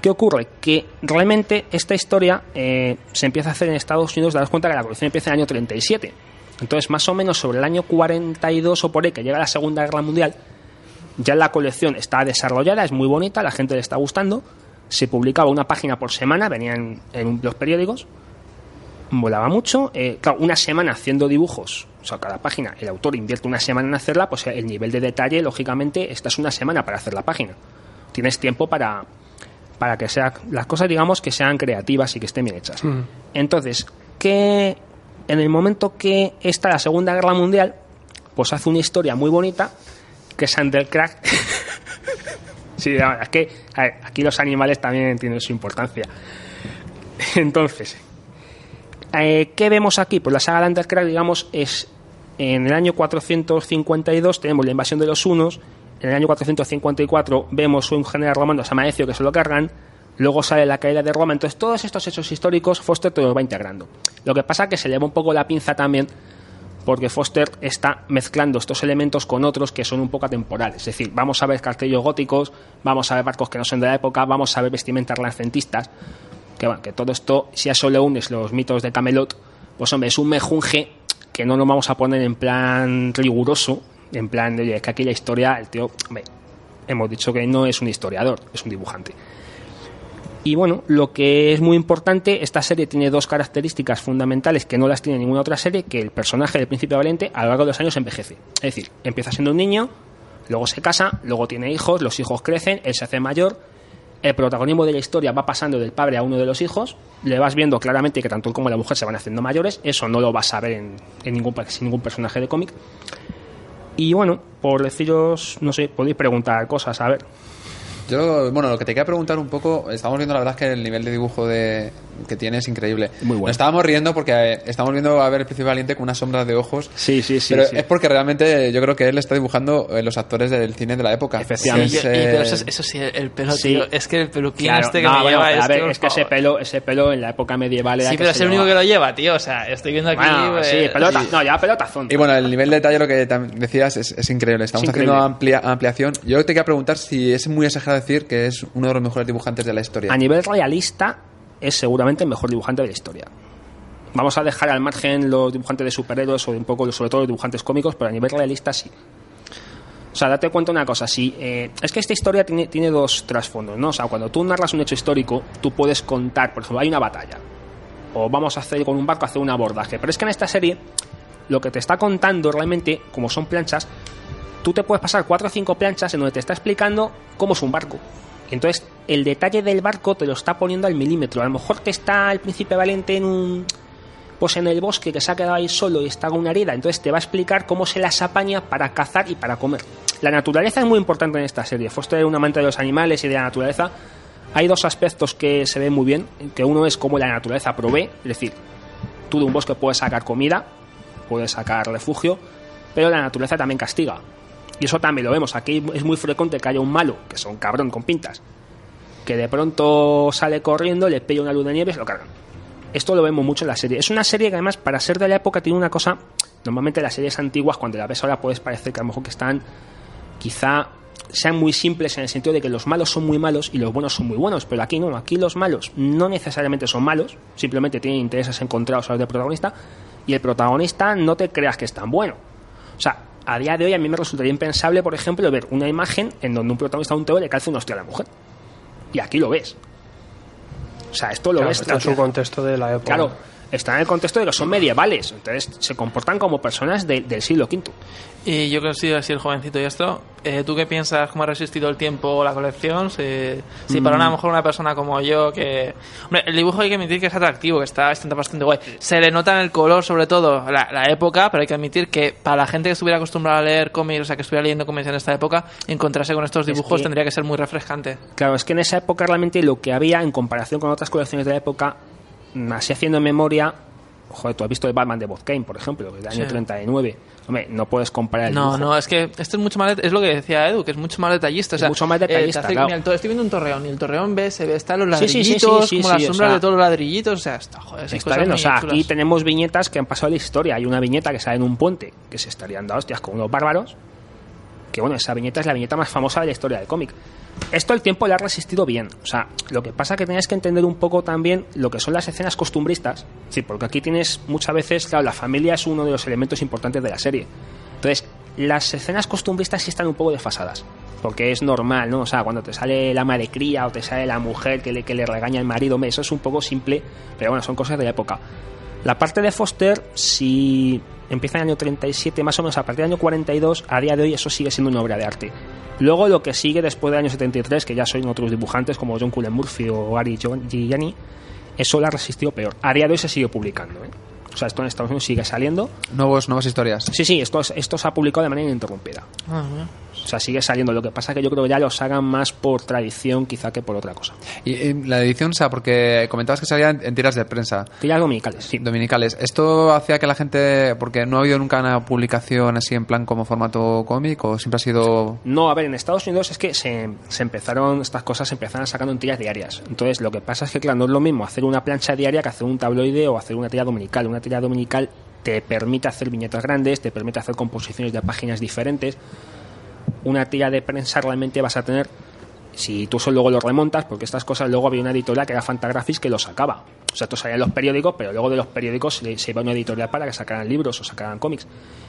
¿Qué ocurre? Que realmente esta historia eh, se empieza a hacer en Estados Unidos, daros cuenta que la colección empieza en el año 37. Entonces, más o menos sobre el año 42 o por ahí, que llega la Segunda Guerra Mundial, ya la colección está desarrollada, es muy bonita, la gente le está gustando. Se publicaba una página por semana, venían en los periódicos, volaba mucho. Eh, claro, una semana haciendo dibujos, o sea, cada página, el autor invierte una semana en hacerla, pues el nivel de detalle, lógicamente, esta es una semana para hacer la página. Tienes tiempo para, para que sea, las cosas, digamos, que sean creativas y que estén bien hechas. Entonces, que en el momento que está la Segunda Guerra Mundial, pues hace una historia muy bonita, que es Undercrack. sí, es que a aquí los animales también tienen su importancia. Entonces, eh, ¿qué vemos aquí? Pues la saga de Undercrack, digamos, es en el año 452 tenemos la invasión de los hunos, en el año 454 vemos un general romano, Samaecio, que se lo cargan, luego sale la caída de Roma, entonces todos estos hechos históricos Foster te los va integrando. Lo que pasa es que se lleva un poco la pinza también porque Foster está mezclando estos elementos con otros que son un poco atemporales. Es decir, vamos a ver cartellos góticos, vamos a ver barcos que no son de la época, vamos a ver vestimentas renacentistas. Que, bueno, que todo esto, si a eso le unes los mitos de Camelot, pues hombre, es un mejunje que no nos vamos a poner en plan riguroso, en plan de, oye, que aquí la historia, el tío, hombre, hemos dicho que no es un historiador, es un dibujante. Y bueno, lo que es muy importante, esta serie tiene dos características fundamentales que no las tiene ninguna otra serie, que el personaje del Príncipe Valente a lo largo de los años envejece. Es decir, empieza siendo un niño, luego se casa, luego tiene hijos, los hijos crecen, él se hace mayor, el protagonismo de la historia va pasando del padre a uno de los hijos, le vas viendo claramente que tanto él como la mujer se van haciendo mayores, eso no lo vas a ver en, en ningún, sin ningún personaje de cómic. Y bueno, por deciros, no sé, podéis preguntar cosas, a ver. Yo, bueno, lo que te quería preguntar un poco, estamos viendo la verdad es que el nivel de dibujo de, que tiene es increíble. Muy bueno. Nos estábamos riendo porque eh, estamos viendo a ver el Príncipe Valiente con unas sombras de ojos. Sí, sí, sí. pero sí. es porque realmente yo creo que él está dibujando eh, los actores del cine de la época. Efectivamente. Es, Y- y- eh, pero eso, eso sí, el pelo, Sí. tío. Es que el peluquín Claro, este que no, me bueno, lleva pero a ver, es que ese favor. pelo, ese pelo en la época medieval era Sí, que pero es el único que lo lleva, tío. O sea, estoy viendo aquí. Bueno, pues, sí, pelota, no, ya pelotazón. Y bueno, el nivel de detalle, lo que decías, es, es increíble. Estamos Es haciendo increíble. amplia, ampliación. Yo te quería preguntar si es muy exagerado decir que es uno de los mejores dibujantes de la historia. A nivel realista, es seguramente el mejor dibujante de la historia. Vamos a dejar al margen los dibujantes de superhéroes o un poco, sobre todo los dibujantes cómicos, pero a nivel realista sí. O sea, date cuenta una cosa, sí, eh, es que esta historia tiene, tiene dos trasfondos, ¿no? O sea, cuando tú narras un hecho histórico, tú puedes contar, por ejemplo, hay una batalla, o vamos a hacer con un barco, hacer un abordaje, pero es que en esta serie, lo que te está contando realmente, como son planchas, tú te puedes pasar cuatro o cinco planchas en donde te está explicando cómo es un barco. Entonces, el detalle del barco te lo está poniendo al milímetro. A lo mejor te está el príncipe valiente en un. Pues en el bosque que se ha quedado ahí solo y está con una herida. Entonces te va a explicar cómo se las apaña para cazar y para comer. La naturaleza es muy importante en esta serie. Foster es un amante de los animales y de la naturaleza. Hay dos aspectos que se ven muy bien. Que uno es cómo la naturaleza provee. Es decir, tú de un bosque puedes sacar comida, puedes sacar refugio, pero la naturaleza también castiga. Y eso también lo vemos. Aquí es muy frecuente que haya un malo, que es un cabrón con pintas, que de pronto sale corriendo, le pilla una luz de nieve y se lo cargan. Esto lo vemos mucho en la serie. Es una serie que además, para ser de la época, tiene una cosa... Normalmente las series antiguas, cuando la ves ahora, puedes parecer que a lo mejor que están quizá sean muy simples en el sentido de que los malos son muy malos y los buenos son muy buenos, pero aquí no, aquí los malos no necesariamente son malos, simplemente tienen intereses encontrados a los del protagonista y el protagonista no te creas que es tan bueno. O sea, a día de hoy a mí me resultaría impensable, por ejemplo, ver una imagen en donde un protagonista de un teo le calza una hostia a la mujer. Y aquí lo ves. O sea, esto lo Claro, ves está en su contexto de la época. Claro, está en el contexto de que son medievales, entonces se comportan como personas de- del siglo V. Y yo que soy así el jovencito y esto, eh, ¿tú qué piensas? ¿Cómo ha resistido el tiempo la colección? Si, si para una, a lo mejor una persona como yo que... Hombre, el dibujo hay que admitir que es atractivo, que está bastante, bastante guay. Se le nota en el color, sobre todo, la, la época, pero hay que admitir que para la gente que estuviera acostumbrada a leer cómics, o sea, que estuviera leyendo cómics en esta época, encontrarse con estos dibujos que- tendría que ser muy refrescante. Claro, es que en esa época realmente lo que había en comparación con otras colecciones de la época, mm, así haciendo memoria, joder, tú has visto el Batman de Bob Kane, por ejemplo, del año Sí. 39. Hombre, no puedes comparar el No, dibujo. no, es que esto es mucho más, es lo que decía Edu, que es mucho más detallista. O sea, mucho más detallista, eh, te hace- claro. mira, el to- estoy viendo un torreón y el torreón ve, se ve, están los ladrillitos, sí, sí, como las o sombras sea, de todos los ladrillitos, o sea, está, joder, Está cosas bien, o sea, chulas. aquí tenemos viñetas que han pasado la historia. Hay una viñeta que sale en un puente que se estarían dando hostias con unos bárbaros. Que bueno, esa viñeta es la viñeta más famosa de la historia del cómic. Esto el tiempo le ha resistido bien. O sea, lo que pasa que tenías que entender un poco también lo que son las escenas costumbristas. Sí, porque aquí tienes muchas veces, claro, la familia es uno de los elementos importantes de la serie. Entonces, las escenas costumbristas sí están un poco desfasadas. Porque es normal, ¿no? O sea, cuando te sale la madre cría o te sale la mujer que le, que le regaña al marido, eso es un poco simple, pero bueno, son cosas de la época. La parte de Foster, si empieza en el año 37, más o menos a partir del año 42, a día de hoy eso sigue siendo una obra de arte. Luego lo que sigue después del año 73, que ya son otros dibujantes como John Cullen Murphy o Gary Gianni, eso lo ha resistido peor. A día se sigue publicando, ¿eh? O sea, esto en Estados Unidos sigue saliendo. Nuevos, nuevas historias. Sí, sí, esto, es- esto se ha publicado de manera ininterrumpida. Ah. O sea, sigue saliendo. Lo que pasa es que yo creo que ya los hagan más por tradición quizá que por otra cosa. Y, la edición, o sea, porque comentabas que salía en, en tiras de prensa. Tiras dominicales, sí. Dominicales. ¿Esto hacía que la gente, porque no ha habido nunca una publicación así en plan como formato cómic o siempre ha sido... No, a ver, en Estados Unidos es que se, se empezaron, estas cosas se empezaron sacando en tiras diarias. Entonces, lo que pasa es que, claro, no es lo mismo hacer una plancha diaria que hacer un tabloide o hacer una tira dominical. Una tira dominical te permite hacer viñetas grandes, te permite hacer composiciones de páginas diferentes. Una tira de prensa realmente vas a tener, si tú solo luego lo remontas, porque estas cosas luego había una editorial que era Fantagraphics que lo sacaba. O sea, esto salía en los periódicos, pero luego de los periódicos se, se iba a una editorial para que sacaran libros o sacaran cómics.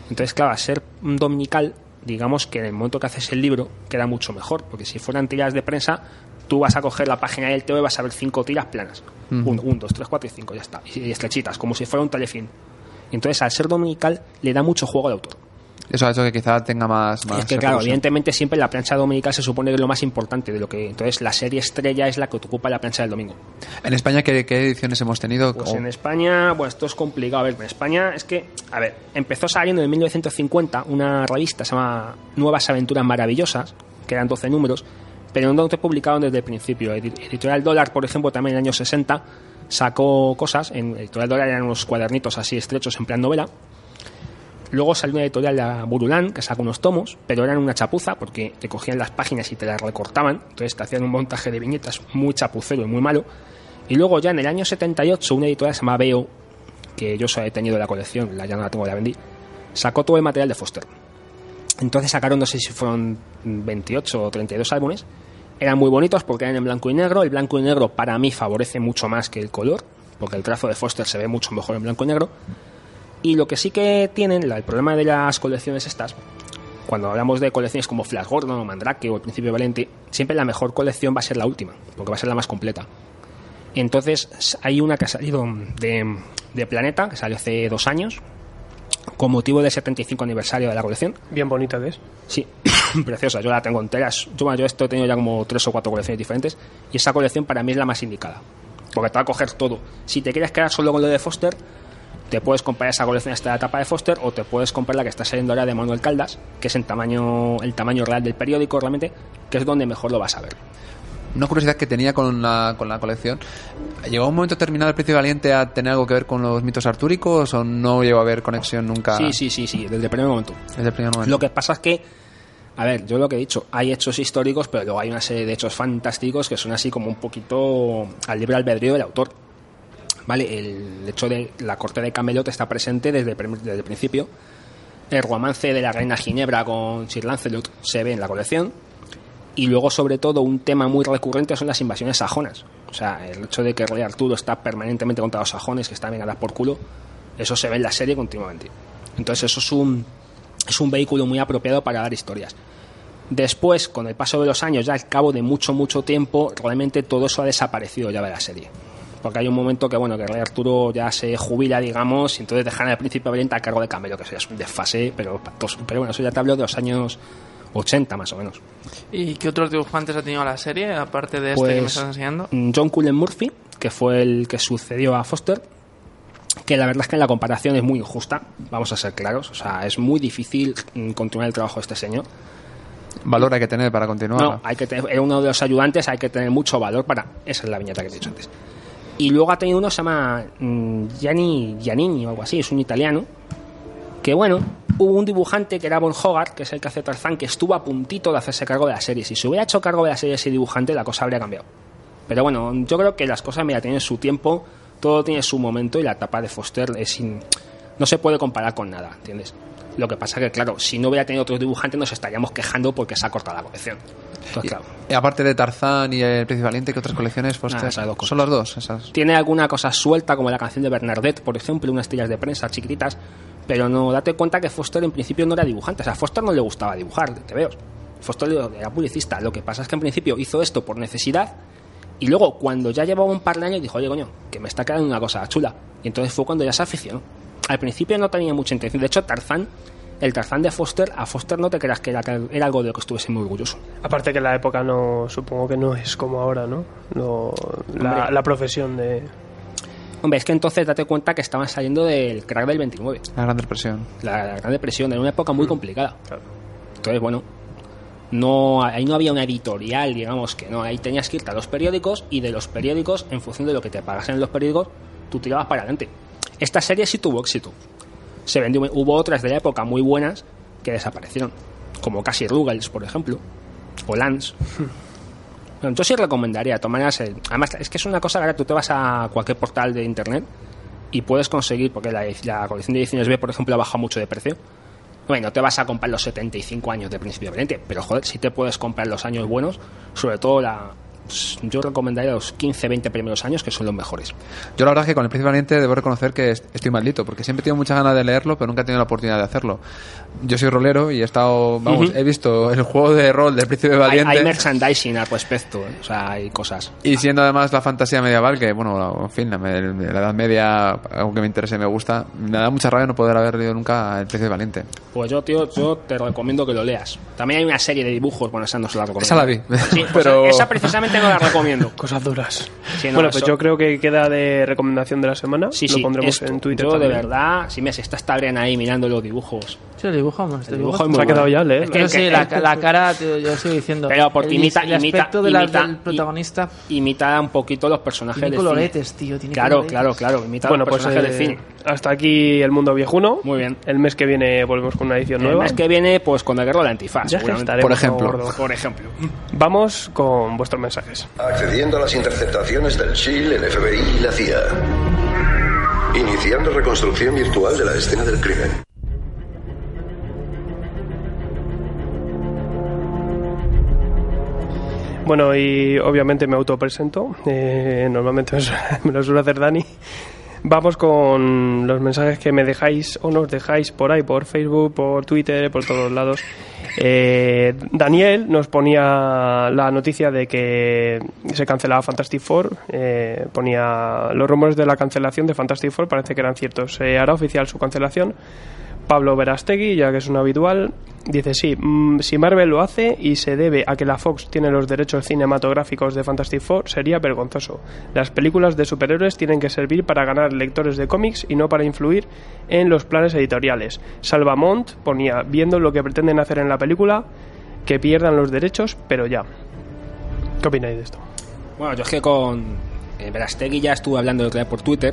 Entonces, claro, ser dominical, digamos que en el momento que haces el libro queda mucho mejor, porque si fueran tiras de prensa, tú vas a coger la página del TVO y vas a ver cinco tiras planas. Ujú. Uno, un, dos, tres, cuatro y cinco, ya está. Y, estrechitas, como si fuera un telefilm. Entonces, al ser dominical, le da mucho juego al autor. Eso ha hecho que quizá tenga más... más es que, claro, evidentemente siempre la plancha dominical se supone que es lo más importante de lo que. Entonces, la serie estrella es la que ocupa la plancha del domingo. En España, ¿qué, qué ediciones hemos tenido? Pues en España, bueno, esto es complicado. A ver, en España es que, a ver, empezó saliendo en 1950 una revista, se llama Nuevas Aventuras Maravillosas, que eran 12 números, pero no te publicaron desde el principio. Edi- Editorial Dólar, por ejemplo, también en el año 60 sacó cosas. En Editorial Dólar eran unos cuadernitos así estrechos en plan novela. Luego salió una editorial, la Burulán, que sacó unos tomos, pero eran una chapuza porque te cogían las páginas y te las recortaban. Entonces te hacían un montaje de viñetas muy chapucero y muy malo. Y luego ya en el año 78 una editorial se llama Veo, que yo he tenido la colección, la ya no la tengo, la vendí, sacó todo el material de Foster. Entonces sacaron, no sé si fueron 28 o 32 álbumes, Eran muy bonitos porque eran en blanco y negro. El blanco y negro para mí favorece mucho más que el color, porque el trazo de Foster se ve mucho mejor en blanco y negro. Y lo que sí que tienen, el problema de las colecciones estas, cuando hablamos de colecciones como Flash Gordon o Mandrake o El Príncipe Valente, siempre la mejor colección va a ser la última, porque va a ser la más completa. Entonces, hay una que ha salido de, de Planeta, que salió hace dos años, con motivo del 75 aniversario de la colección. Bien bonita que es. Sí, preciosa. Yo la tengo entera. Yo, yo esto he tenido ya como tres o cuatro colecciones diferentes. Y esa colección para mí es la más indicada. Porque te va a coger todo. Si te quieres quedar solo con lo de Foster, te puedes comprar esa colección hasta la etapa de Foster o te puedes comprar la que está saliendo ahora de Manuel Caldas, que es en tamaño, el tamaño real del periódico realmente, que es donde mejor lo vas a ver. Una curiosidad que tenía con la, con la colección. ¿Llegó un momento determinado el Príncipe Valiente a tener algo que ver con los mitos artúricos o no llegó a haber conexión nunca? Sí, sí, sí, sí, desde el primer momento. Desde el primer momento. Lo que pasa es que, a ver, yo lo que he dicho, hay hechos históricos, pero luego hay una serie de hechos fantásticos que son así como un poquito al libre albedrío del autor. ¿Vale? El hecho de la corte de Camelot está presente desde el, principio. El romance de la reina Ginebra con Sir Lancelot se ve en la colección. Y luego, sobre todo, un tema muy recurrente son las invasiones sajonas. O sea, el hecho de que el rey Arturo está permanentemente contra los sajones, que están vengadas por culo, eso se ve en la serie continuamente. Entonces, eso es un, es un vehículo muy apropiado para dar historias. Después, con el paso de los años, ya al cabo de mucho, mucho tiempo, realmente todo eso ha desaparecido ya de la serie. Porque hay un momento que, bueno, que el rey Arturo ya se jubila, digamos, y entonces dejan al príncipe valiente a cargo de Camelo, que eso ya es un desfase, pero, pero bueno, eso ya te hablo de los años 80 más o menos. ¿Y qué otros dibujantes ha tenido la serie, aparte de este que me Pues, estás enseñando? mm, John Cullen Murphy, que fue el que sucedió a Foster, que la verdad es que la comparación es muy injusta, vamos a ser claros, o sea, es muy difícil mm, continuar el trabajo de este señor. Valor hay que tener para continuar. No, hay que tener, era uno de los ayudantes, hay que tener mucho valor para. Esa es la viñeta que te he dicho antes. Y luego ha tenido uno que se llama mm, Gianni Giannini o algo así, es un italiano. Que bueno, hubo un dibujante que era Von Hogarth, que es el que hace Tarzán, que estuvo a puntito de hacerse cargo de la serie. Si se hubiera hecho cargo de la serie ese dibujante, la cosa habría cambiado. Pero bueno, yo creo que las cosas, mira, tienen su tiempo, todo tiene su momento y la etapa de Foster es no se puede comparar con nada, ¿entiendes? Lo que pasa que, claro, si no hubiera tenido otros dibujantes nos estaríamos quejando porque se ha cortado la colección. Entonces, claro, Y aparte de Tarzán y el Príncipe Valiente, ¿qué otras colecciones? Foster? Dos. Son las dos. Esas. tiene alguna cosa suelta, como la canción de Bernadette, por ejemplo, unas tiras de prensa chiquititas, pero no, date cuenta que Foster en principio no era dibujante, o sea, a Foster no le gustaba dibujar, te veo. Foster era publicista, lo que pasa es que en principio hizo esto por necesidad y luego cuando ya llevaba un par de años dijo, oye coño, que me está quedando una cosa chula. Y entonces fue cuando ya se aficionó. Al principio no tenía mucha intención, de hecho Tarzán, el Tarzán de Foster, a Foster no te creas que era, que era algo de lo que estuviese muy orgulloso. Aparte que la época no, supongo que no es como ahora, ¿no? No- la, profesión de... Hombre, es que entonces date cuenta que estaban saliendo del crack del 29. La Gran Depresión. la, la Gran Depresión, era una época muy complicada. Entonces, bueno, no, ahí no había una editorial, digamos que no, ahí tenías que irte a los periódicos y de los periódicos, en función de lo que te pagasen en los periódicos, tú tirabas para adelante. Esta serie sí tuvo éxito. Se vendió, hubo otras de la época muy buenas que desaparecieron, como Cassie Ruggles, por ejemplo, o Lance. Bueno, yo sí recomendaría, maneras, el- además es que es una cosa ahora tú te vas a cualquier portal de internet y puedes conseguir, porque la, la colección de ediciones B, por ejemplo, ha bajado mucho de precio. Bueno, no te vas a comprar los 75 años de Príncipe Valente, pero joder, sí te puedes comprar los años buenos, sobre todo la. Pues, Yo recomendaría los 15, 20 primeros años, que son los mejores. Yo la verdad es que con el Príncipe Valiente debo reconocer que est- estoy maldito, porque siempre he tenido muchas ganas de leerlo, pero nunca he tenido la oportunidad de hacerlo. Yo soy rolero y he estado, vamos, Ujú. he visto el juego de rol del Príncipe Hay, Valiente. hay merchandising al respecto, ¿eh? o sea, hay cosas. Y siendo además la fantasía medieval, que bueno, en fin, la, la Edad Media, algo que me interese y me gusta, me da mucha rabia no poder haber leído nunca El Príncipe Valiente. Pues yo, tío, yo te recomiendo que lo leas. También hay una serie de dibujos, bueno, esa no se la recomiendo. Esa la vi, Sí, pues pero- esa precisamente no la recomiendo. Cosas duras. Sí, no, bueno, pues eso- yo creo que queda de recomendación de la semana. Sí, Lo sí, pondremos esto. en Twitter Yo, de verdad, si me se está Adrián ahí mirando los dibujos. Sí, lo dibujamos. El dibujo dibujamos. es muy Se ha quedado bueno. ya, ¿eh? Es que- sí, que- la, la cara, tío, yo sigo diciendo. Pero porque el, imita, el imita, aspecto de la- imita- del protagonista. imita un poquito los personajes Tiene cine. coloretes, tío, tiene Claro, coloretes. claro, claro. Imita Bueno, los pues personajes eh, del cine. hasta aquí el mundo viejuno. Muy bien. El mes que viene volvemos con una edición El nueva. mes que viene, pues con el guerrero de la antifaz. Ya Por ejemplo. Por ejemplo. Vamos con vuestros mensajes. Accediendo a las interceptaciones del SHIELD, el FBI y la CIA. Iniciando reconstrucción virtual de la escena del crimen. Bueno, y obviamente me autopresento. Eh, normalmente me lo suele hacer Dani. Vamos con los mensajes que me dejáis o nos dejáis por ahí, por Facebook, por Twitter, por todos lados. Eh, Daniel nos ponía la noticia de que se cancelaba Fantastic Four. eh, ponía los rumores de la cancelación de Fantastic Four, parece que eran ciertos. Se hará oficial su cancelación. Pablo Verastegui, ya que es un habitual, dice sí, mm, si Marvel lo hace y se debe a que la Fox tiene los derechos cinematográficos de Fantastic Four, sería vergonzoso. Las películas de superhéroes tienen que servir para ganar lectores de cómics y no para influir en los planes editoriales. Salvamont ponía, viendo lo que pretenden hacer en la película, que pierdan los derechos, pero ya. ¿Qué opináis de esto? Bueno, yo es que con eh, Verastegui ya estuve hablando de por Twitter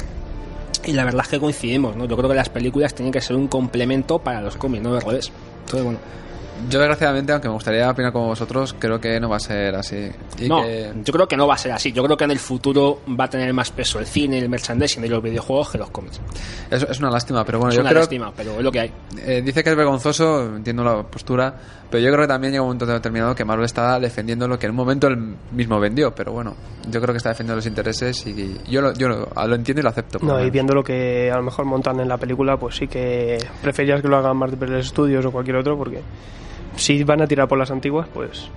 y la verdad es que coincidimos, ¿no? Yo creo que las películas tienen que ser un complemento para los cómics, no al revés. Entonces, bueno, Yo, desgraciadamente, aunque me gustaría opinar como vosotros, creo que no va a ser así. Y no, que- yo creo que no va a ser así. Yo creo que en el futuro va a tener más peso el cine, el merchandising y los videojuegos que los cómics. Es, es una lástima, pero bueno, es yo una creo lástima, pero es lo que hay. Eh, dice que es vergonzoso, entiendo la postura, pero yo creo que también llega un momento determinado que Marvel está defendiendo lo que en un momento él mismo vendió, pero bueno, yo creo que está defendiendo los intereses y yo lo, yo lo, lo entiendo y lo acepto. No, y viendo lo que a lo mejor montan en la película, pues sí que preferías que lo hagan Marvel Studios o cualquier otro, porque si van a tirar por las antiguas, pues...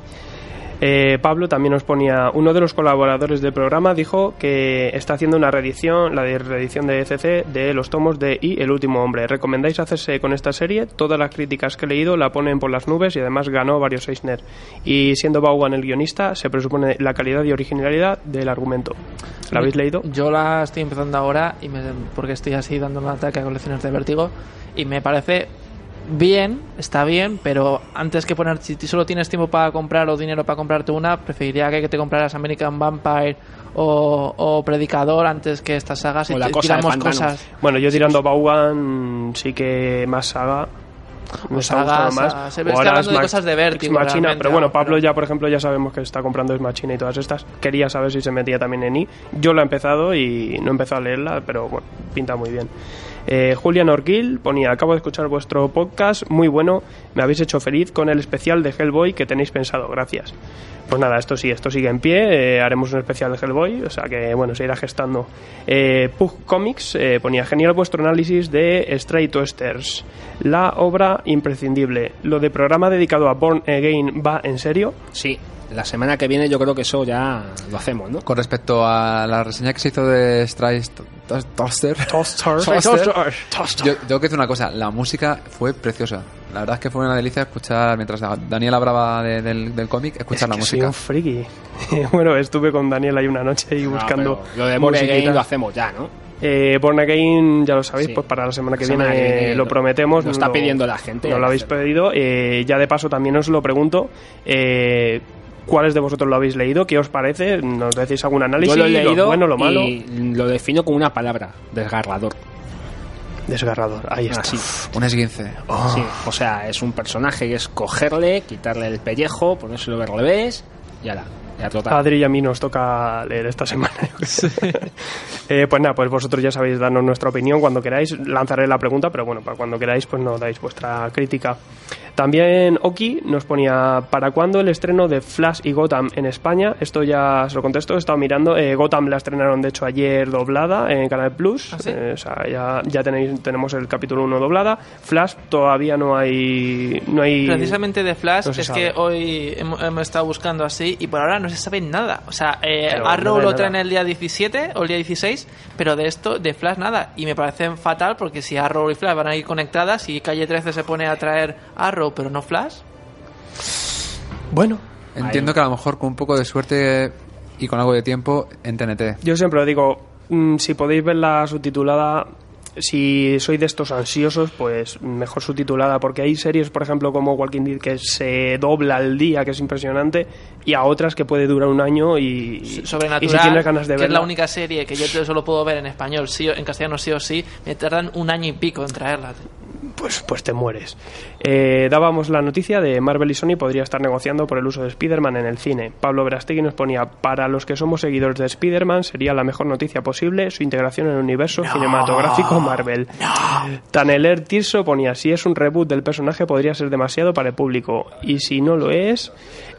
Eh, Pablo también nos ponía, uno de los colaboradores del programa dijo que está haciendo una reedición, la de reedición de ECC, de los tomos de Y el último hombre. ¿Recomendáis hacerse con esta serie? Todas las críticas que he leído la ponen por las nubes y además ganó varios Eisner. Y siendo Vaughan el guionista, se presupone la calidad y originalidad del argumento. ¿La habéis leído? Yo la estoy empezando ahora y me, porque estoy así dando un ataque a colecciones de vértigo y me parece bien, está bien, pero antes que poner, si solo tienes tiempo para comprar o dinero para comprarte una, preferiría que te compraras American Vampire o, o Predicador antes que estas sagas y la cosa tiramos cosas. Bueno, yo tirando a Vaughan sí que más saga. Me está gustando más. se- O ahora hablando de cosas de Vértigo, Ex Machina, pero bueno, Pablo ya, por ejemplo, ya sabemos que está comprando Ex Machina y todas estas. Quería saber si se metía también en I. Yo la he empezado y no he empezado a leerla, pero bueno, pinta muy bien. Eh, Julian Orquil ponía, acabo de escuchar vuestro podcast, muy bueno, me habéis hecho feliz con el especial de Hellboy que tenéis pensado, gracias. Pues nada, esto sí, esto sigue en pie, eh, haremos un especial de Hellboy, o sea que bueno, se irá gestando. Eh, Pug Comics eh, ponía, genial vuestro análisis de Stray Toasters, la obra imprescindible. ¿Lo de programa dedicado a Born Again va en serio? Sí, la semana que viene yo creo que eso ya lo hacemos, ¿no? Con respecto a la reseña que se hizo de Stray Toaster, Toaster. Yo, yo tengo que decir una cosa, la música fue preciosa. La verdad es que fue una delicia escuchar, mientras Daniel hablaba de- del, del cómic, escuchar la que soy música. un friki. bueno, estuve con Daniel ahí una noche y buscando. Ah, pero lo de. Again lo hacemos ya, ¿no? Eh, Born Again, ya lo sabéis, Sí. pues para la semana que, Semana viene, que viene lo lo- prometemos. lo está pidiendo la gente, No hay lo habéis pedido. Eh, ya de paso también os lo pregunto. Eh, ¿Cuáles de vosotros lo habéis leído? ¿Qué os parece? ¿Nos decís algún análisis? Yo lo he leído bueno, lo malo? y lo defino con una palabra, desgarrador. Desgarrador, ahí está. Así. Un esguince. Sí, o sea, es un personaje que es cogerle, quitarle el pellejo, ponérselo al revés y ala, ya total. Adri y a mí nos toca leer esta semana. Eh, pues nada, pues vosotros ya sabéis darnos nuestra opinión cuando queráis. Lanzaré la pregunta, pero bueno, para cuando queráis, pues nos dais vuestra crítica. También Oki nos ponía, ¿para cuándo el estreno de Flash y Gotham en España? Esto ya se lo contesto, he estado mirando. Eh, Gotham la estrenaron, de hecho, ayer doblada en Canal Plus. ¿Ah, sí? Eh, o sea, ya, ya tenéis, tenemos el capítulo 1 doblada. Flash todavía no hay... No hay Precisamente de Flash no es sabe. que hoy hemos, hemos estado buscando así y por ahora no se sabe nada. O sea, eh, Arrow de lo traen el día 17 o el día 16, pero de esto, de Flash, nada. Y me parece fatal porque si Arrow y Flash van a ir conectadas y Calle 13 se pone a traer Arrow pero no Flash, Bueno, Entiendo que a lo mejor con un poco de suerte y con algo de tiempo en TNT. Yo siempre lo digo, mm, si podéis verla subtitulada, si sois de estos ansiosos, pues mejor subtitulada, porque hay series, por ejemplo, como Walking Dead, que se dobla al día, que es impresionante, y a otras que puede durar un año y, y Sobrenatural, si tienes ganas de que es la única serie que yo solo puedo ver en español, sí, en castellano sí o sí, me tardan un año y pico en traerla. Pues, pues te mueres. Eh, dábamos la noticia de Marvel y Sony podría estar negociando por el uso de Spider-Man en el cine. Pablo Verastegui nos ponía, para los que somos seguidores de Spider-Man sería la mejor noticia posible su integración en el universo cinematográfico Marvel. Taneler Tirso ponía, si es un reboot del personaje podría ser demasiado para el público y si no lo es,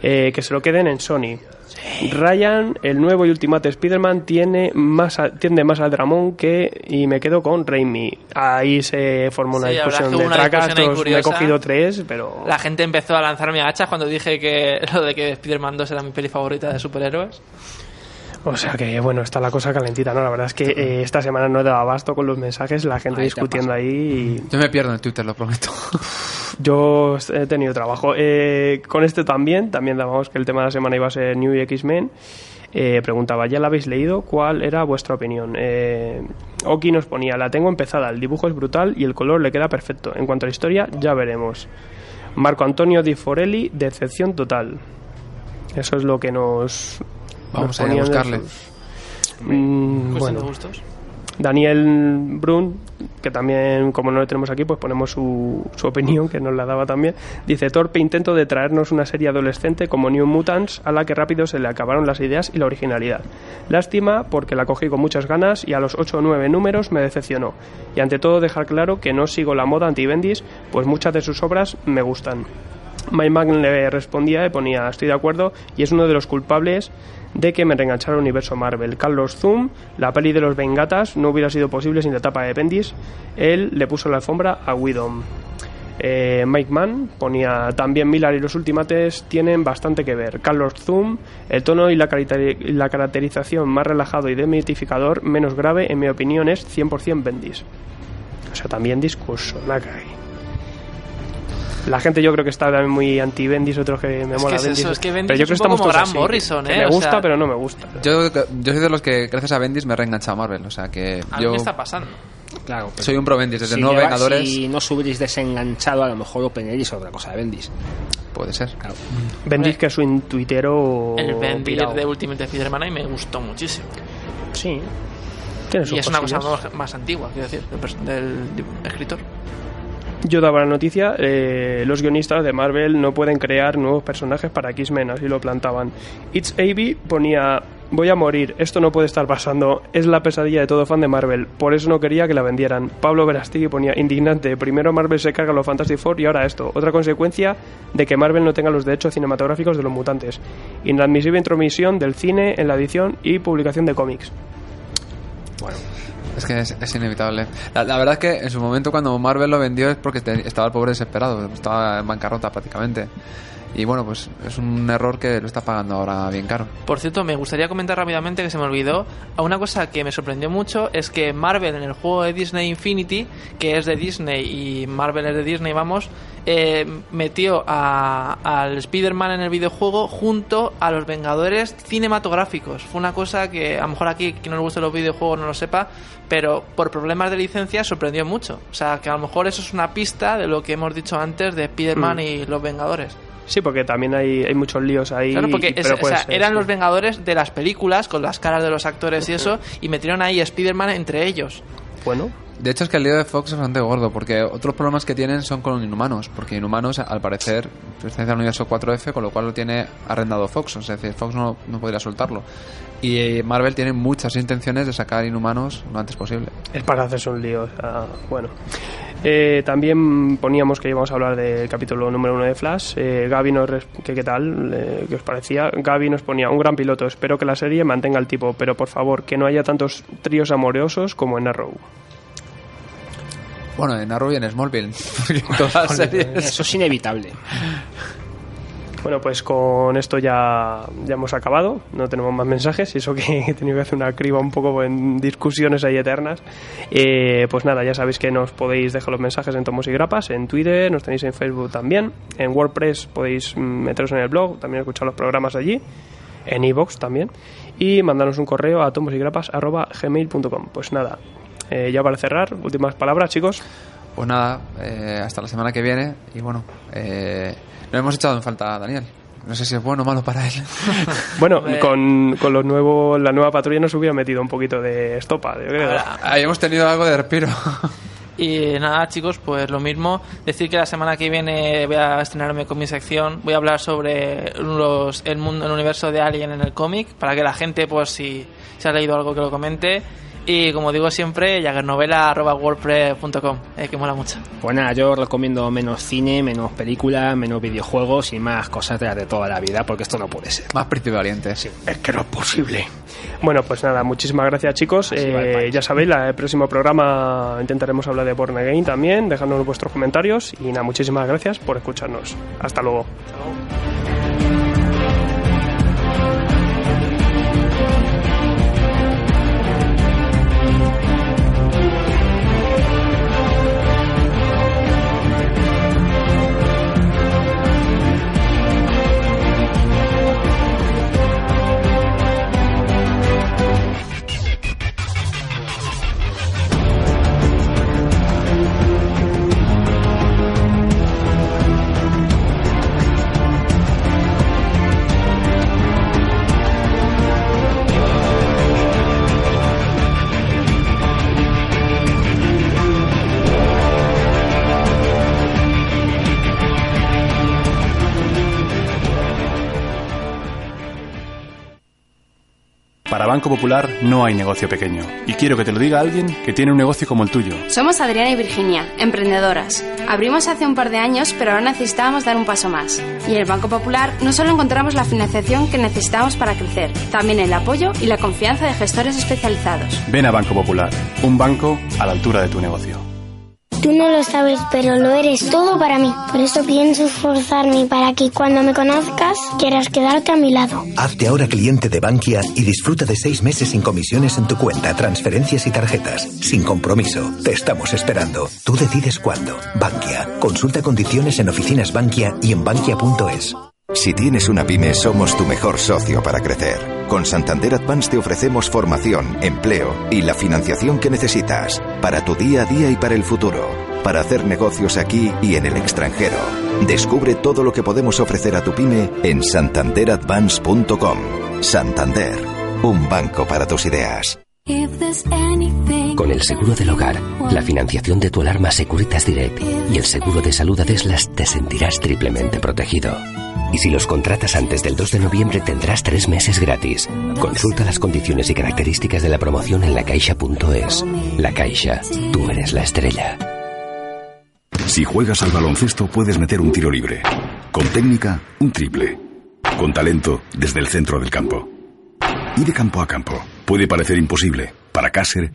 eh, que se lo queden en Sony. Ryan, el nuevo y Ultimate Spider-Man, tiene más a- tiende más al dramón que. Y me quedo con Raimi. Ahí se formó una Sí, discusión de una tracas. discusión me he cogido tres, pero. La gente empezó a lanzarme hachas cuando dije que lo de que Spider-Man 2 era mi peli favorita de superhéroes. O sea que, bueno, está la cosa calentita, ¿no? La verdad es que eh, esta semana no he dado abasto con los mensajes, la gente Ahí discutiendo ahí. y Yo me pierdo en Twitter, lo prometo. Yo he tenido trabajo. Eh, con este también, también dábamos que el tema de la semana iba a ser New X-Men. Eh, preguntaba, ¿ya la habéis leído? ¿Cuál era vuestra opinión? Eh, Oki nos ponía, la tengo empezada, el dibujo es brutal y el color le queda perfecto. En cuanto a la historia, ya veremos. Marco Antonio Di Forelli, decepción total. Eso es lo que nos... Vamos a ir a buscarle. Mm, bueno, de gustos. Daniel Brun, que también, como no le tenemos aquí, pues ponemos su, su opinión, que nos la daba también. Dice: Torpe intento de traernos una serie adolescente como New Mutants, a la que rápido se le acabaron las ideas y la originalidad. Lástima, porque la cogí con muchas ganas y a los 8 o 9 números me decepcionó. Y ante todo, dejar claro que no sigo la moda anti-Bendis, pues muchas de sus obras me gustan. Mike Magn le respondía y ponía estoy de acuerdo y es uno de los culpables de que me reenganchara el universo Marvel. Carlos Zoom, la peli de los Vengatas no hubiera sido posible sin la etapa de Bendis. Él le puso la alfombra a Widom. Eh, Mike Mann ponía también Miller y los Ultimates tienen bastante que ver. Carlos Zoom, el tono y la, la caracterización más relajado y demitificador, menos grave, en mi opinión, es 100% Bendis. O sea, también discurso, Nakai. La gente yo creo que está también muy anti-Bendis, otros que me Es mola que es Bendis. eso, es que Bendis pero yo es creo que estamos como todos Grant así, Morrison, ¿eh? Me O gusta, sea- pero no me gusta. Yo, yo soy de los que, gracias a Bendis, me he reenganchado a Marvel. O sea que A mí yo me está pasando. Claro, pero soy un pro Bendis. Desde si nuevo Vengadores Si no hubierais desenganchado, a lo mejor opináis otra cosa de Bendis. puede ser. Claro. Bendis que es un tuitero El Bendir pirao. de Ultimate Spider-Man mí me gustó muchísimo. Sí. Y es una cosa más, más antigua, quiero decir, del, del escritor. Yo daba la noticia, eh, los guionistas de Marvel no pueden crear nuevos personajes para X-Men, así lo plantaban. It's AB ponía, voy a morir, esto no puede estar pasando, es la pesadilla de todo fan de Marvel, por eso no quería que la vendieran. Pablo Verastegui ponía, indignante, primero Marvel se carga los Fantastic Four y ahora esto, otra consecuencia de que Marvel no tenga los derechos cinematográficos de los mutantes. Inadmisible intromisión del cine en la edición y publicación de cómics. Bueno, es que es, inevitable. La, la verdad es que en su momento cuando Marvel lo vendió es porque estaba el pobre desesperado, estaba en bancarrota prácticamente. Y bueno, pues es un error que lo está pagando ahora bien caro. Por cierto, me gustaría comentar rápidamente que se me olvidó. A una cosa que me sorprendió mucho es que Marvel en el juego de Disney Infinity, que es de Disney y Marvel es de Disney, vamos, eh, metió a- al Spider-Man en el videojuego junto a los Vengadores cinematográficos. Fue una cosa que a lo mejor aquí quien no le guste los videojuegos no lo sepa, pero por problemas de licencia sorprendió mucho. O sea, que a lo mejor eso es una pista de lo que hemos dicho antes de Spider-Man Mm. y los Vengadores. Sí, porque también hay, hay muchos líos ahí. Claro, porque es- pero o sea, ser, eran sí. los Vengadores de las películas, con las caras de los actores y eso, y metieron ahí a Spider-Man entre ellos. Bueno, De hecho es que el lío de Fox es bastante gordo, porque otros problemas que tienen son con Inhumanos, porque Inhumanos al parecer pertenece al universo 4F, con lo cual lo tiene arrendado Fox, es decir, Fox no, no podría soltarlo. Y eh, Marvel tiene muchas intenciones de sacar Inhumanos lo antes posible. Es para hacerse un lío. o sea, bueno. Eh, también poníamos que íbamos a hablar del capítulo número uno de Flash. Eh, Gaby nos. ¿Qué tal? Eh, ¿Qué os parecía? Gaby nos ponía un gran piloto. Espero que la serie mantenga el tipo, pero por favor, que no haya tantos tríos amorosos como en Arrow. Bueno, en Arrow y en Smallville, porque en todas las series... Eso es inevitable. Bueno, pues con esto ya, ya hemos acabado. No tenemos más mensajes. y Eso que he tenido que hacer una criba un poco en discusiones ahí eternas. Eh, pues nada, ya sabéis que nos podéis dejar los mensajes en Tomos y Grapas, en Twitter, nos tenéis en Facebook también. En WordPress podéis mm, meteros en el blog, también escuchar los programas allí. En iVoox también. Y mandarnos un correo a tomosygrapas.gmail.com. Pues nada, eh, ya para cerrar, últimas palabras, chicos. Pues nada, eh, hasta la semana que viene, y bueno, eh, no hemos echado en falta a Daniel. No sé si es bueno o malo para él. Bueno, con, con los nuevos, la nueva patrulla nos hubiera metido un poquito de estopa, yo creo. Ahí hemos tenido algo de respiro. Y nada, chicos, pues lo mismo. Decir que la semana que viene voy a estrenarme con mi sección. Voy a hablar sobre los, el mundo, el universo de Alien en el cómic, para que la gente, pues si se ha leído algo, que lo comente. Y como digo siempre, jaggernovela.wordpress.com, eh, que mola mucho. Pues nada, yo recomiendo menos cine, menos películas, menos videojuegos y más cosas de las de toda la vida, porque esto no puede ser. Más príncipe valiente. Sí. Es que no es posible. Bueno, pues nada, muchísimas gracias chicos. Eh, ya sabéis, la- el próximo programa intentaremos hablar de Born Again también. Dejadnos vuestros comentarios y nada, muchísimas gracias por escucharnos. Hasta luego. Para Banco Popular no hay negocio pequeño. Y quiero que te lo diga alguien que tiene un negocio como el tuyo. Somos Adriana y Virginia, emprendedoras. Abrimos hace un par de años, pero ahora necesitábamos dar un paso más. Y en el Banco Popular no solo encontramos la financiación que necesitábamos para crecer, también el apoyo y la confianza de gestores especializados. Ven a Banco Popular, un banco a la altura de tu negocio. Tú no lo sabes, pero lo eres todo para mí. Por eso pienso esforzarme para que cuando me conozcas quieras quedarte a mi lado. Hazte ahora cliente de Bankia y disfruta de seis meses sin comisiones en tu cuenta, transferencias y tarjetas. Sin compromiso. Te estamos esperando. Tú decides cuándo. Bankia. Consulta condiciones en oficinas Bankia y en bankia.es. Si tienes una pyme, somos tu mejor socio para crecer. Con Santander Advance te ofrecemos formación, empleo y la financiación que necesitas para tu día a día y para el futuro, para hacer negocios aquí y en el extranjero. Descubre todo lo que podemos ofrecer a tu pyme en santanderadvance.com. Santander, un banco para tus ideas. Con el seguro del hogar, la financiación de tu alarma Securitas Direct y el seguro de salud Adeslas te sentirás triplemente protegido. Y si los contratas antes del 2 de noviembre tendrás tres meses gratis. Consulta las condiciones y características de la promoción en lacaixa.es. La Caixa, tú eres la estrella. Si juegas al baloncesto puedes meter un tiro libre. Con técnica, un triple. Con talento, desde el centro del campo. Y de campo a campo. Puede parecer imposible. Para Caser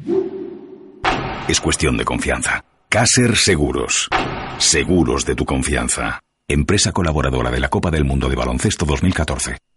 es cuestión de confianza. Caser Seguros. Seguros de tu confianza. Empresa colaboradora de la Copa del Mundo de Baloncesto 2014.